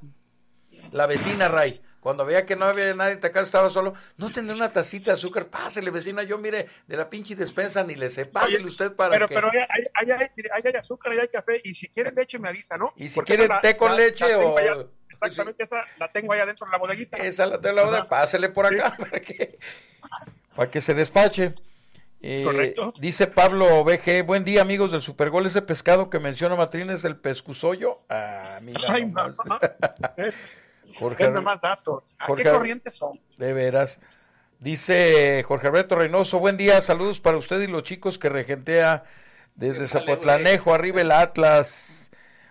la vecina, Ray. Cuando veía que no había nadie en casa, estaba solo. No tenía una tacita de azúcar. Pásele, vecina. Yo, mire, de la pinche despensa ni le sé. Pásele usted para Pero, que. pero hay, hay, hay, hay- hay- azúcar, hay, hay café, y si quiere leche me avisa, ¿no? Y si Porque quiere esa la- té con la- leche la o- allá- exactamente, esa la tengo allá dentro de la bodeguita. Esa la tengo de pásele por acá para que, para que se despache. Eh, Correcto. Dice Pablo BG, buen día amigos del Supergol, ese pescado que menciona Matrín es el pescusollo. Ah, mira Ay. Jorge, Denme más datos. ¿A Jorge- qué corrientes son? de veras. Dice Jorge Alberto Reynoso, buen día, saludos para usted y los chicos que regentea desde Zapotlanejo, arriba el Atlas.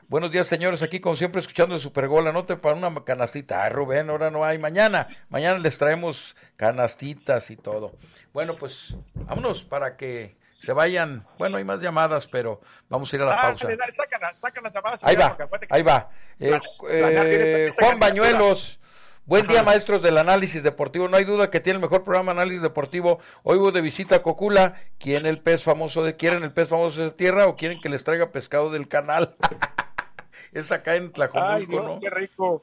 Buenos días, señores, aquí como siempre escuchando el Supergol, anoten para una canastita. Ay, Rubén, ahora no hay, mañana, mañana les traemos canastitas y todo. Bueno, pues vámonos para que se vayan, bueno, hay más llamadas, pero vamos a ir a la Ah, pausa. dale, dale, sácala, sácala las llamadas. Ahí va, ahí va. Eh, eh, esa Juan. Bañuelos, buen día maestros del análisis deportivo. No hay duda que tiene el mejor programa de análisis deportivo. Hoy hubo de visita a Cocula. ¿Quién el pez famoso de quieren el pez famoso de tierra o quieren que les traiga pescado del canal? es acá en Ay, Tlajomulco, Dios, ¿no? qué rico.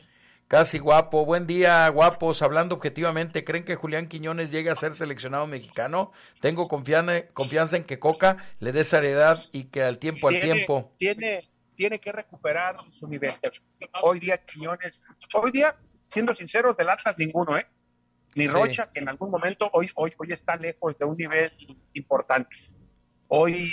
Casi guapo. Buen día, guapos. Hablando objetivamente, ¿creen que Julián Quiñones llegue a ser seleccionado mexicano? Tengo confianza, confianza en que Coca le dé seriedad y que al tiempo al tiempo. Tiene, tiene que recuperar su nivel. Hoy día, Quiñones, hoy día, siendo sinceros, del Atlas ninguno, ¿eh? Ni Sí. Rocha, que en algún momento hoy, hoy, hoy está lejos de un nivel importante. Hoy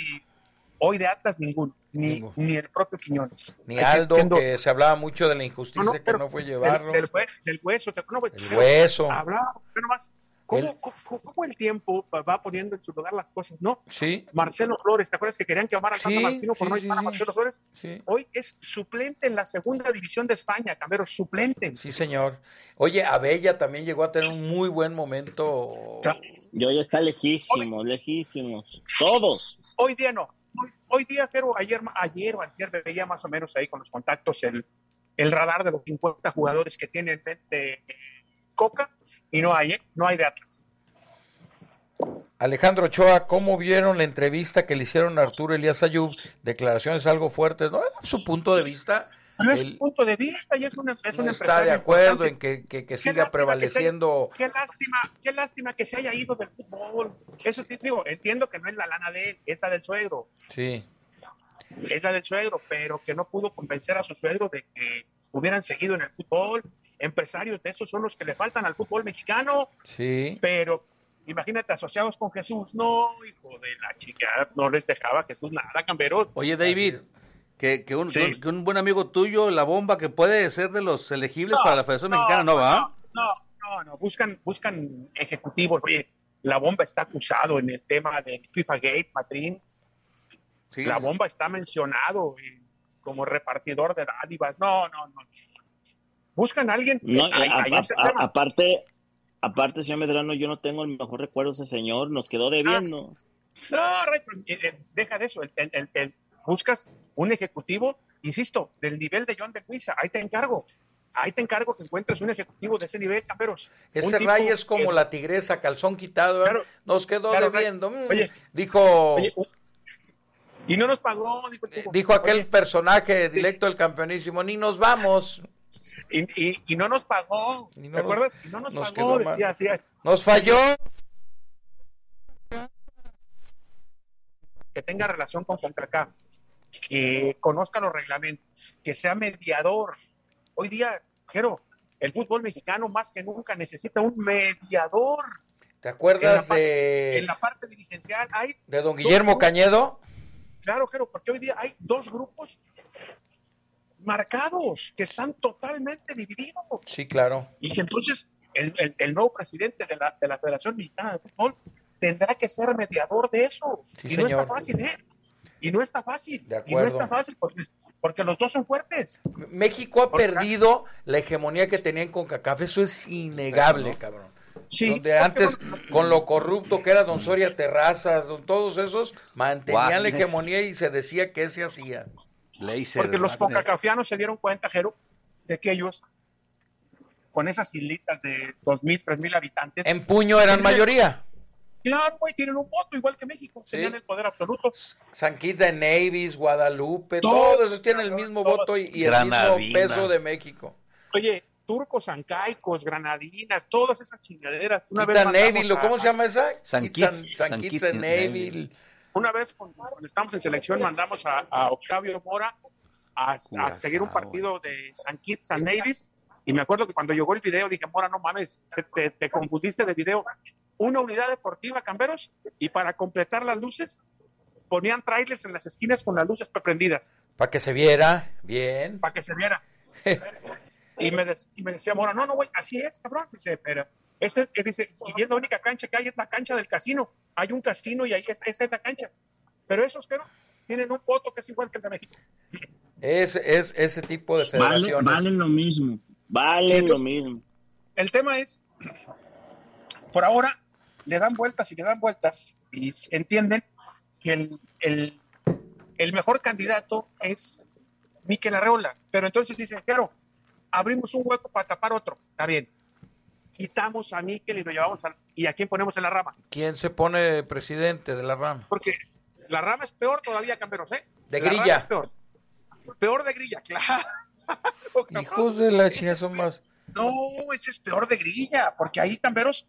Hoy de Atlas ninguno, ni, ni el propio Quiñones. Ni Aldo, siendo- que se hablaba mucho de la injusticia No, no, que pero no fue llevarlo. Del, hue- del hueso, El hueso. Hablaba, pero más. ¿Cómo, El- cómo, cómo el tiempo va poniendo en su lugar las cosas? No. Sí, Marcelo Flores, ¿te acuerdas que querían llamar al Sí, Tata Martino por sí, no sí, llamar a sí. Marcelo Flores? sí. Hoy es suplente en la segunda división de España, Camero, suplente. Sí, señor. Oye, Abella también llegó a tener un muy buen momento. Yo ya está lejísimos, lejísimos. Todos. Hoy día no. Hoy, hoy día, pero ayer, ayer o ayer veía más o menos ahí con los contactos el, el radar de los 50 jugadores que tiene en mente Coca y no hay, ¿eh? No hay de Atlas. Alejandro Ochoa, ¿cómo vieron la entrevista que le hicieron a Arturo Elías Ayub? Declaraciones algo fuertes, ¿no? Su punto de vista. No es punto de vista y es un, es un no está de acuerdo importante. en que, que- que siga lástima prevaleciendo. que se qué lástima, qué lástima que se haya ido del fútbol. Eso sí, digo, entiendo que no es la lana de él, es la del suegro, Sí, es la del suegro, pero que no pudo convencer a su suegro de que hubieran seguido en el fútbol. Empresarios de esos son los que le faltan al fútbol mexicano, sí. pero imagínate asociados con Jesús, no, hijo de la chica, no les dejaba Jesús nada, Camberón. Oye, David, que, que, un, Sí. que un buen amigo tuyo, la bomba, que puede ser de los elegibles No, para la Federación Mexicana, ¿no va? No, no, no, buscan, buscan ejecutivos. Oye, la bomba está acusado en el tema de FIFA Gate, Matrín. Sí. La bomba está mencionado eh, como repartidor de dádivas. No, no, no. Buscan a alguien. No, a- aparte, aparte, señor Medrano, yo no tengo el mejor recuerdo de ese señor, nos quedó debiendo. No, Ray, pero, eh, eh, deja de eso. El- el- el- el- buscas un ejecutivo, insisto, del nivel de John de Luisa. Ahí te encargo. Ahí te encargo que encuentres un ejecutivo de ese nivel, camperos. Ese Ray es como que- la tigresa, calzón quitado. ¿eh? Claro. Nos quedó Claro, debiendo. Mm, Oye, dijo, Oye, y no nos pagó, dijo, el tipo. dijo aquel Oye, personaje directo del campeonísimo, ni nos vamos. y, y- y no nos pagó, no ¿te nos- acuerdas? Y no nos, nos pagó, decía así, Nos falló. que tenga relación con CONCACAF, que conozca los reglamentos, que sea mediador. Hoy día, Jero, el fútbol mexicano más que nunca necesita un mediador. ¿Te En acuerdas parte, de, en la parte dirigencial hay, de don Guillermo Cañedo? claro, Jero, porque hoy día hay dos grupos marcados que están totalmente divididos. Sí, claro. Y que entonces el, el- el nuevo presidente de la, de la Federación Mexicana de Fútbol tendrá que ser mediador de eso. Sí, y no señor. está fácil, ¿eh? Y no está fácil. De Y no acuerdo. está fácil porque, porque los dos son fuertes. México ha Porque- perdido la hegemonía que tenía en CONCACAF, eso es innegable, cabrón. Sí, Donde antes, con lo corrupto que era don Soria Terrazas, don todos esos, mantenían la hegemonía y se decía que se hacía. Laser, porque los concacafianos se dieron cuenta, Jero, de que ellos, con esas islitas de dos mil, tres mil habitantes, En puño eran mayoría. Claro, güey, tienen un voto igual que México, Sí. tenían el poder absoluto. San Quinta de Nevis, Guadalupe, Todos, todos esos tienen el mismo todos. voto y, y el mismo peso de México. Oye, turcos, ancaicos, granadinas, todas esas chingaderas. Una vez Quita mandamos Neville, ¿o a- ¿cómo se llama esa? San Kitts- San San Kitts Kitts and Neville. Neville. Una vez cuando, cuando estábamos en selección mandamos a, a Octavio Mora a, seguir un partido de San Kitts, San y me acuerdo que cuando llegó el video dije, Mora, no mames, se- te, te confundiste de video. Una unidad deportiva, Camberos, y para completar las luces ponían trailers en las esquinas con las luces prendidas Para que se viera bien. para que se viera. y, me des- y me decía Mora, no, no, güey, así es, cabrón. Dice, pero este, que dice, y es la única cancha que hay, es la cancha del casino. Hay un casino y ahí es, esa es la cancha. Pero esos, pero tienen un voto que es igual que el de México. Es, es ese tipo de Vale, federaciones. valen lo mismo. Valen Sí, lo mismo. El tema es, por ahora, le dan vueltas y le dan vueltas y entienden que el, el, el mejor candidato es Miquel Arreola. Pero entonces dicen, claro, abrimos un hueco para tapar otro. Está bien. Quitamos a Miquel y lo llevamos a... ¿Y a quién ponemos en la rama? ¿Quién se pone presidente de la rama? Porque la rama es peor todavía, Camberos, ¿eh? De La rama grilla. es peor. Peor de grilla, claro. Hijos de la chica son más. No, ese es peor de grilla, porque ahí, Camberos,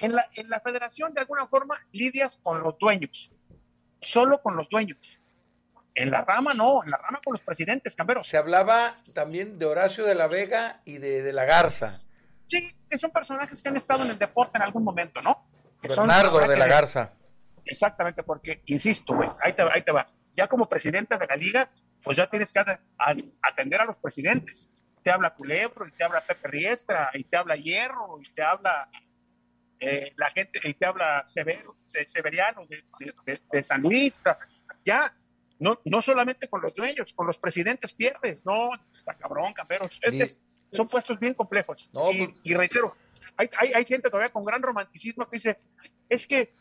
en la, en la federación de alguna forma lidias con los dueños, solo con los dueños. En la rama no, en la rama con los presidentes, Camberos. Se hablaba también de Horacio de la Vega y de, de la Garza. Sí, que son personajes que han estado en el deporte en algún momento, ¿no? Que son Bernardo de la Garza. Exactamente, porque, insisto, güey, ahí te, ahí te vas. ya como presidente de la liga, pues ya tienes que atender a los presidentes. Te habla Culebro, y te habla Pepe Riestra, y te habla Hierro, y te habla eh, la gente, y te habla Severo, Se- Severiano de, de- de- San Luis. Ya, no, no solamente con los dueños, con los presidentes pierdes. No, está cabrón, camperos. Es que son puestos bien complejos. No, y, pues- y reitero, hay, hay, hay gente todavía con gran romanticismo que dice, es que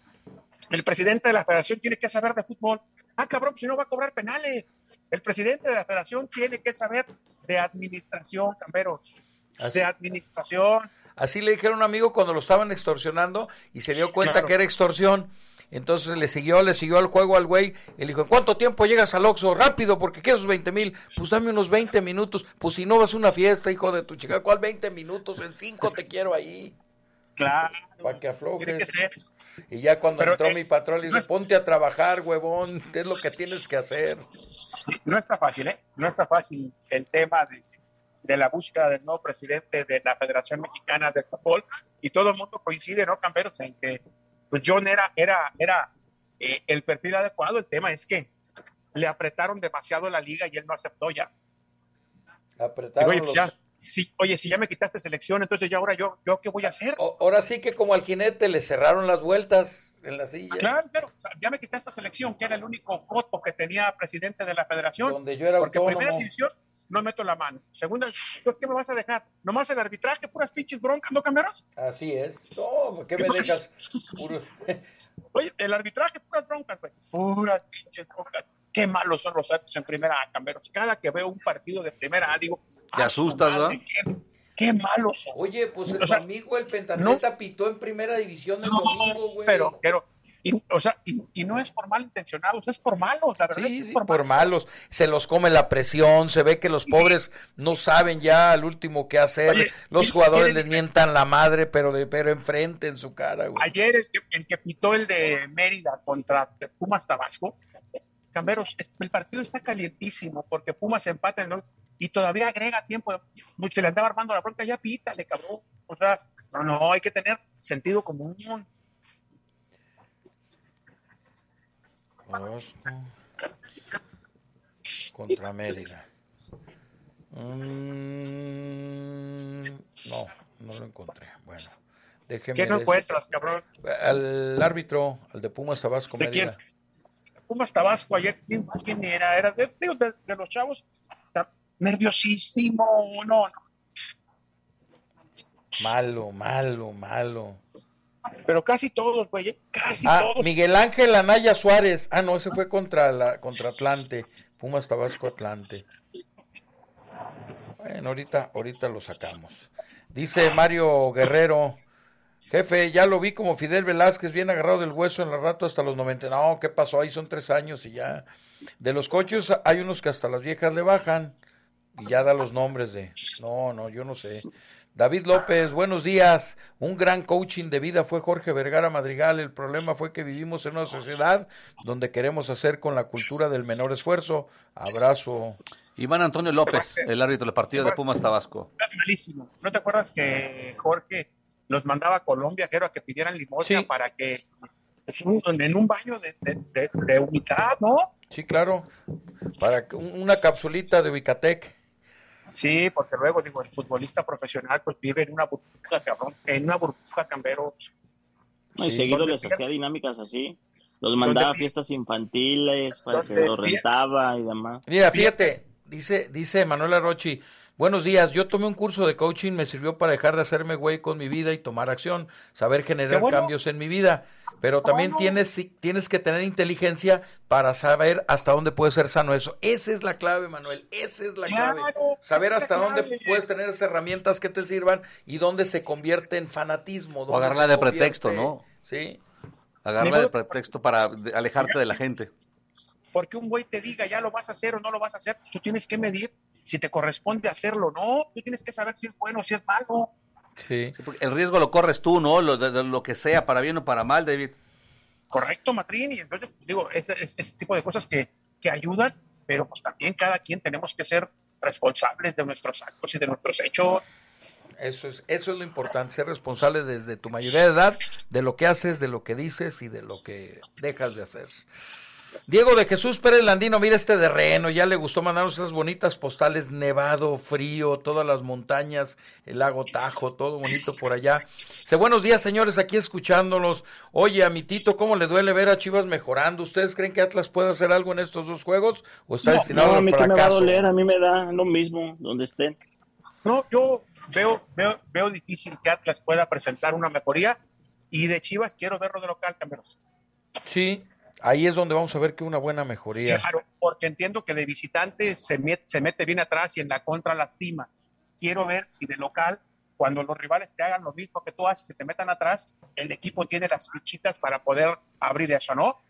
el presidente de la federación tiene que saber de fútbol. Ah, cabrón, si no va a cobrar penales. El presidente de la federación tiene que saber de administración, camperos. Así, De administración. Así le dijeron a un amigo cuando lo estaban extorsionando y se dio cuenta Claro. que era extorsión. Entonces le siguió, le siguió al juego al güey le dijo, ¿en cuánto tiempo llegas al Oxxo? Rápido, porque quiero esos 20 mil. Pues dame unos 20 minutos. Pues si no vas a una fiesta, hijo de tu chica, ¿cuál 20 minutos? En 5 te quiero ahí. Claro. Para que aflojes. ser. Y ya cuando Pero, entró eh, mi patrón le dice, ponte a trabajar, huevón, es lo que tienes que hacer. No está fácil, ¿eh? No está fácil el tema de, de la búsqueda del nuevo presidente de la Federación Mexicana de Fútbol. Y todo el mundo coincide, ¿no, Camperos? En que pues John era, era, era eh, el perfil adecuado. El tema es que le apretaron demasiado la liga y él no aceptó ya. Apretaron oye, pues los- ya, sí, oye, si ya me quitaste selección, entonces ya ahora yo, yo qué voy a hacer. O- Ahora sí que como al jinete le cerraron las vueltas en la silla. Claro, claro, o sea, ya me quitaste selección, que era el único voto que tenía presidente de la federación. Donde yo era Porque autónomo. primera división no meto la mano. Segunda, entonces, ¿qué me vas a dejar? ¿Nomás el arbitraje, puras pinches broncas, no cambiaros? Así es. No, ¿qué me ¿Qué dejas? Puros- Oye, el arbitraje, puras broncas, güey. Puras pinches broncas. Qué malos son los actos en primera A, camperos. Cada que veo un partido de primera A, digo... Te "Ah, su asustas, madre, Qué, qué malos son. Oye, pues O tu sea, amigo el pentatleta pitó en primera división el domingo, güey. Pero, pero, y, o sea, y, y no es por mal intencionados, es por malos, la verdad Sí, es sí, por, por malos. malos. Se los come la presión, se ve que los pobres no saben ya al último qué hacer. Oye, los ¿quién- jugadores quién- les mientan la madre, pero de pero enfrente en su cara, güey. Ayer el que, el que pitó el de Mérida contra Pumas Tabasco, Camberos, el partido está calientísimo porque Pumas empata ¿no? y todavía agrega tiempo. Se le andaba armando la bronca, ya pítale, cabrón. O sea, no, no, hay que tener sentido común. Contra Mérida. Mm, no, no lo encontré. Bueno, déjeme. ¿Qué no encuentras, cabrón? Al árbitro, al de Pumas Tabasco ¿De Mérida. Pumas Tabasco ayer, ¿quién, quién era? Era de, de- de los chavos. Nerviosísimo, no, no. Malo, malo, malo. Pero casi todos, güey, ¿eh? casi Ah, todos. Miguel Ángel Anaya Suárez. Ah, no, ese fue contra la contra Atlante. Pumas Tabasco Atlante. Bueno, ahorita, ahorita lo sacamos. Dice Mario Guerrero, jefe, ya lo vi como Fidel Velázquez, bien agarrado del hueso en la rato hasta los 90. No, ¿qué pasó? Ahí son tres años y ya. De los coches hay unos que hasta las viejas le bajan y ya da los nombres de... No, no, yo no sé. David López, buenos días. Un gran coaching de vida fue Jorge Vergara Madrigal. El problema fue que vivimos en una sociedad donde queremos hacer con la cultura del menor esfuerzo. Abrazo. Iván Antonio López, el árbitro del partido de Pumas Tabasco. Está malísimo. ¿No te acuerdas que Jorge los mandaba a Colombia, que era que pidieran limosna Sí. para que pues, en un baño de, de, de- de humildad, ¿no? Sí, claro. Para una capsulita de Ubicatec. Sí, porque luego, digo, el futbolista profesional pues vive en una burbuja, cabrón, en una burbuja, camberos. No, y Sí. seguido les hacía dinámicas así. Los mandaba a fiestas infantiles para que pierden- rentaba y demás. Mira, fíjate, dice, dice Manuela Rochi, buenos días, yo tomé un curso de coaching, me sirvió para dejar de hacerme güey con mi vida y tomar acción, saber generar bueno. cambios en mi vida, pero también bueno. tienes, sí, tienes que tener inteligencia para saber hasta dónde puede ser sano eso. Esa es la clave, Manuel, esa es la Claro, clave. Saber hasta dónde puedes tener esas herramientas que te sirvan y dónde se convierte en fanatismo. dónde agarrarla de pretexto, ¿no? Sí. Agarra de pretexto para alejarte de la gente. Porque un güey te diga ya lo vas a hacer o no lo vas a hacer, tú tienes que medir si te corresponde hacerlo o no. Tú tienes que saber si es bueno o si es malo. Sí. Sí, porque el riesgo lo corres tú, ¿no? Lo, de- de lo que sea, para bien o para mal, David. Correcto, Matrín. Y entonces, digo, ese, ese- ese tipo de cosas que, que ayudan, pero pues también cada quien tenemos que ser responsables de nuestros actos y de nuestros hechos. Eso es, eso es lo importante, ser responsable desde tu mayoría de edad de lo que haces, de lo que dices y de lo que dejas de hacer. Diego de Jesús Pérez Landino, mira este terreno, ya le gustó mandarnos esas bonitas postales, nevado, frío, todas las montañas, el lago Tajo, todo bonito por allá. Dice, buenos días señores, aquí escuchándolos. Oye, a mi Tito, ¿cómo le duele ver a Chivas mejorando? ¿Ustedes creen que Atlas puede hacer algo en estos dos juegos o está No, destinado no, a al mí que me va a doler, a mí me da lo mismo donde estén. No, yo veo, veo, veo difícil que Atlas pueda presentar una mejoría y de Chivas quiero verlo de local, Camberos. Sí, ahí es donde vamos a ver que una buena mejoría. Claro, porque entiendo que de visitante se, met- se mete bien atrás y en la contra lastima. Quiero ver si de local, cuando los rivales te hagan lo mismo que tú haces, se te metan atrás, el equipo tiene las fichitas para poder abrir eso, ¿no?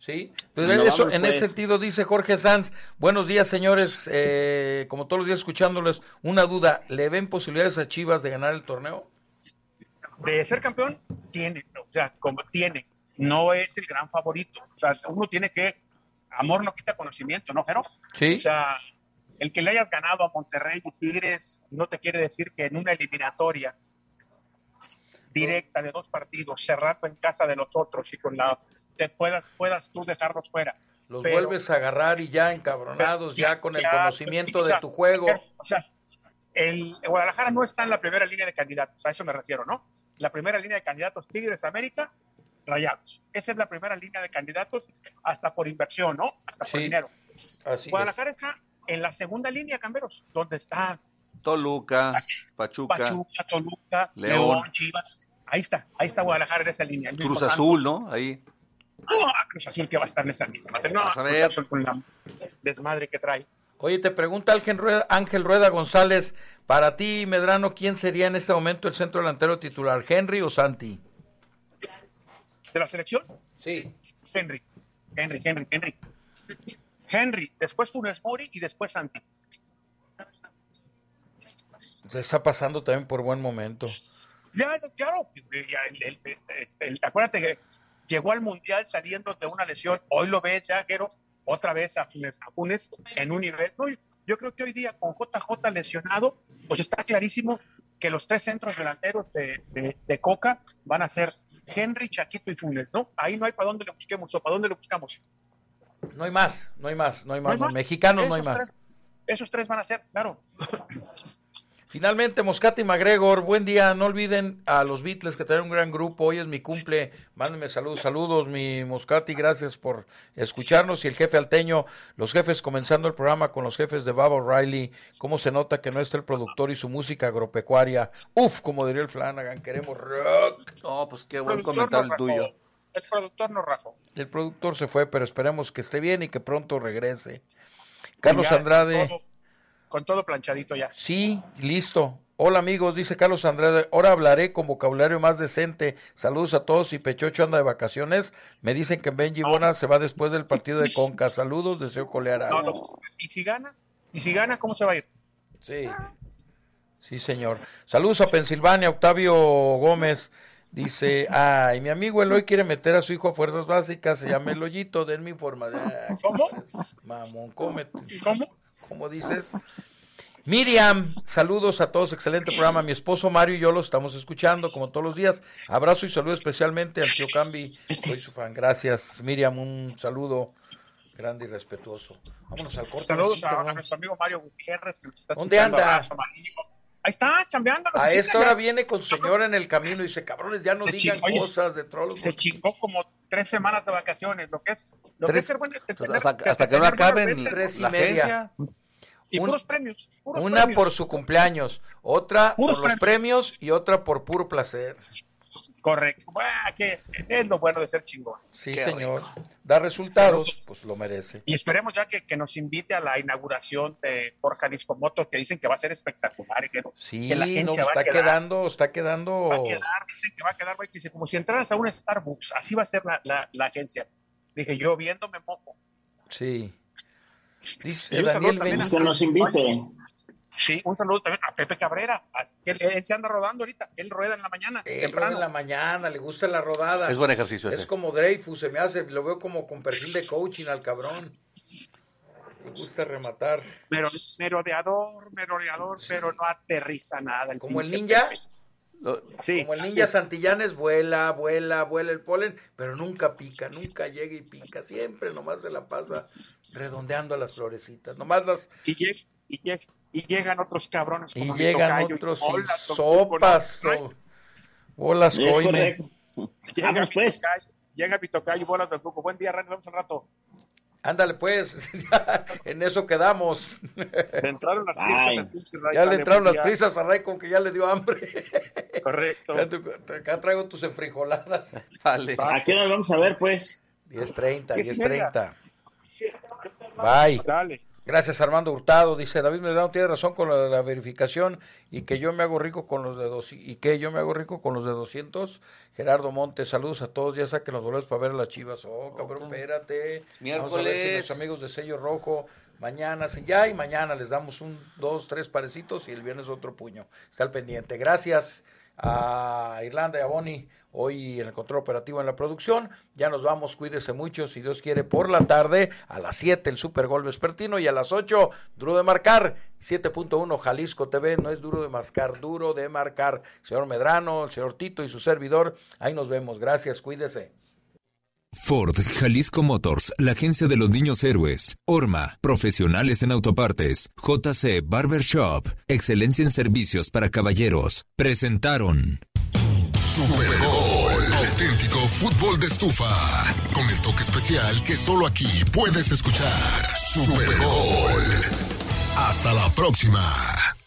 Sí, No, eso, vamos, en pues. ese sentido dice Jorge Sanz, buenos días señores, eh, como todos los días escuchándoles, una duda, ¿le ven posibilidades a Chivas de ganar el torneo? De ser campeón, tiene, o sea, como tiene, no es el gran favorito. O sea, uno tiene que, amor no quita conocimiento, ¿no, Jero? Sí, O sea, el que le hayas ganado a Monterrey y Tigres no te quiere decir que en una eliminatoria directa de dos partidos, cerrando en casa de los otros y con la te puedas puedas tú dejarlos fuera. los pero- vuelves a agarrar y ya encabronados, ya con el Ya, conocimiento de tu juego. O sea, el Guadalajara no está en la primera línea de candidatos, a eso me refiero, ¿no? La primera línea de candidatos Tigres América, Rayados. Esa es la primera línea de candidatos hasta por inversión, ¿no? Hasta por dinero. Así es. Guadalajara está en la segunda línea, Camberos, donde está Toluca, Pachuca, Pachuca, Toluca, León. León, Chivas. Ahí está, ahí está Guadalajara en esa línea. Cruz. Azul, ¿no? Ahí. No, Cruz Azul que va a estar en esa línea. No, Vas a Cruz ver. Azul con la desmadre que trae. Oye, te pregunta Ángel Rueda, Ángel Rueda González, para ti, Medrano, ¿quién sería en este momento el centro delantero titular, Henry o Santi? ¿De la selección? Sí. Henry, Henry, Henry, Henry. Henry, después Funes Mori y después Santi. Se está pasando también por buen momento. Ya, claro, ya, el- el- el- este, acuérdate que llegó al Mundial saliendo de una lesión. Hoy lo ves ya, Guero, otra vez a Funes, a Funes en un nivel. No, yo creo que hoy día con JJ lesionado, pues está clarísimo que los tres centros delanteros de, de- de Coca van a ser Henry, Chaquito y Funes, ¿no? Ahí no hay para dónde le busquemos o para dónde le buscamos. No hay más, no hay más, no hay No más. hay más. Mexicanos no hay más. tres- esos tres van a ser, claro. Finalmente, Moscati y McGregor, buen día. No olviden a los Beatles que traen un gran grupo. Hoy es mi cumple. Mándenme saludos, saludos, mi Moscati. Gracias por escucharnos. Y el jefe alteño, los jefes comenzando el programa con los jefes de Bob O'Reilly. ¿Cómo se nota que no está el productor y su música agropecuaria? Uf, como diría el Flanagan, queremos rock. No, pues qué buen comentario el tuyo. El productor no rajó. El productor se fue, pero esperemos que esté bien y que pronto regrese. Carlos Ya, Andrade. Con todo, planchadito ya. Sí, listo. Hola amigos, dice Carlos Andrade, ahora hablaré con vocabulario más decente. Saludos a todos y Pechocho anda de vacaciones. Me dicen que Benji Bona se va después del partido de Conca. Saludos, deseo colear No, algo. no. Y si gana, y si gana, ¿cómo se va a ir? Sí, sí señor. Saludos a Pensilvania, Octavio Gómez. Dice, ay, mi amigo Eloy quiere meter a su hijo a fuerzas básicas, se llama Eloyito, denme información. ¿Cómo? Mamón, cómete. ¿Cómo? ¿Cómo dices? Miriam, saludos a todos, excelente programa. Mi esposo Mario y yo lo estamos escuchando como todos los días. Abrazo y saludo especialmente al tío Cambi, soy su fan. Gracias, Miriam, un saludo grande y respetuoso. Vámonos al corte. Saludos a, a nuestro amigo Mario Gutiérrez. Que nos está ¿Dónde anda? Abrazo. Ahí está, chambeando. A esta hora ya. viene con su señora en el camino y dice, cabrones, ya no Se digan chingó, cosas de trolls. Se chingó como tres semanas de vacaciones, lo que es, lo que Tres- es ser buen- Pues hasta, que no acaben tres y la media. agencia. Y un- puros premios. puros Una premios. por su cumpleaños, otra por los premios y otra por puro placer. Correcto. Bueno, que es lo bueno de ser chingón. Sí, Qué señor. Da resultados, pues lo merece. Y esperemos ya que, que nos invite a la inauguración de por Jalisco Motor, que dicen que va a ser espectacular. y que, Sí, que la no, agencia va a está quedar- quedando, está quedando. Va a quedar, dicen que va a quedar, güey, que dice, como si entraras a un Starbucks, así va a ser la, la, la agencia. Dije, yo viéndome moco. Sí. Dice Daniel saludo también Benítez. Que nos invite. Sí, un saludo también a Pepe Cabrera, que él, él se anda rodando ahorita, él rueda en la mañana, Él rueda temprano. en la mañana, le gusta la rodada. Es buen ejercicio Es ese. como Dreyfus, se me hace, lo veo como con perfil de coaching al cabrón. Le gusta rematar. Mero- merodeador, merodeador, pero no aterriza nada. Como el ninja. Pepe. Lo- Sí, Como el ninja Santillanes vuela, vuela, vuela el polen, pero nunca pica, nunca llega y pica, siempre nomás se la pasa redondeando las florecitas, nomás las y, lleg- y, lleg- y llegan otros cabrones y como mi llegan tocayo, otros y bolas, sopas, o- bolas coime. Llega pues. llega mi tocayo, bolas de Cuco. Buen día, Ren, nos vemos al rato. Ándale pues, en eso quedamos. Le entraron las prisas Ray, Ya le entraron las prisas a Ray con que ya le dio hambre. Correcto. Acá traigo tus enfrijoladas. Vale. ¿A qué nos vamos a ver, pues? 10.30, Diez y media. 10.30. Bye. Dale. Gracias Armando Hurtado, dice David Medrano tiene razón con lo de la verificación y que yo me hago rico con los de dos y que yo me hago rico con los de 200. Gerardo Montes, saludos a todos, ya saquen los boletos para ver las Chivas. Oh, cabrón, espérate. Vamos a ver si Miércoles. nuestros amigos de sello rojo mañana, ya y mañana les damos un, dos, tres parecitos y el viernes otro puño. Está al pendiente. Gracias a Irlanda y a Boni hoy en el control operativo en la producción. Ya nos vamos, cuídese mucho, si Dios quiere, por la tarde, a las 7 el Super Gol Vespertino y a las 8 duro de marcar, 7.1 Jalisco TV, no es duro de marcar, duro de marcar. Señor Medrano, el señor Tito y su servidor, ahí nos vemos, gracias, cuídese. Ford, Jalisco Motors, la agencia de los niños héroes. Orma, profesionales en autopartes. JC Barber Shop, excelencia en servicios para caballeros. Presentaron. Super Gol, auténtico fútbol de estufa, con el toque especial que solo aquí puedes escuchar. Super Gol. Hasta la próxima.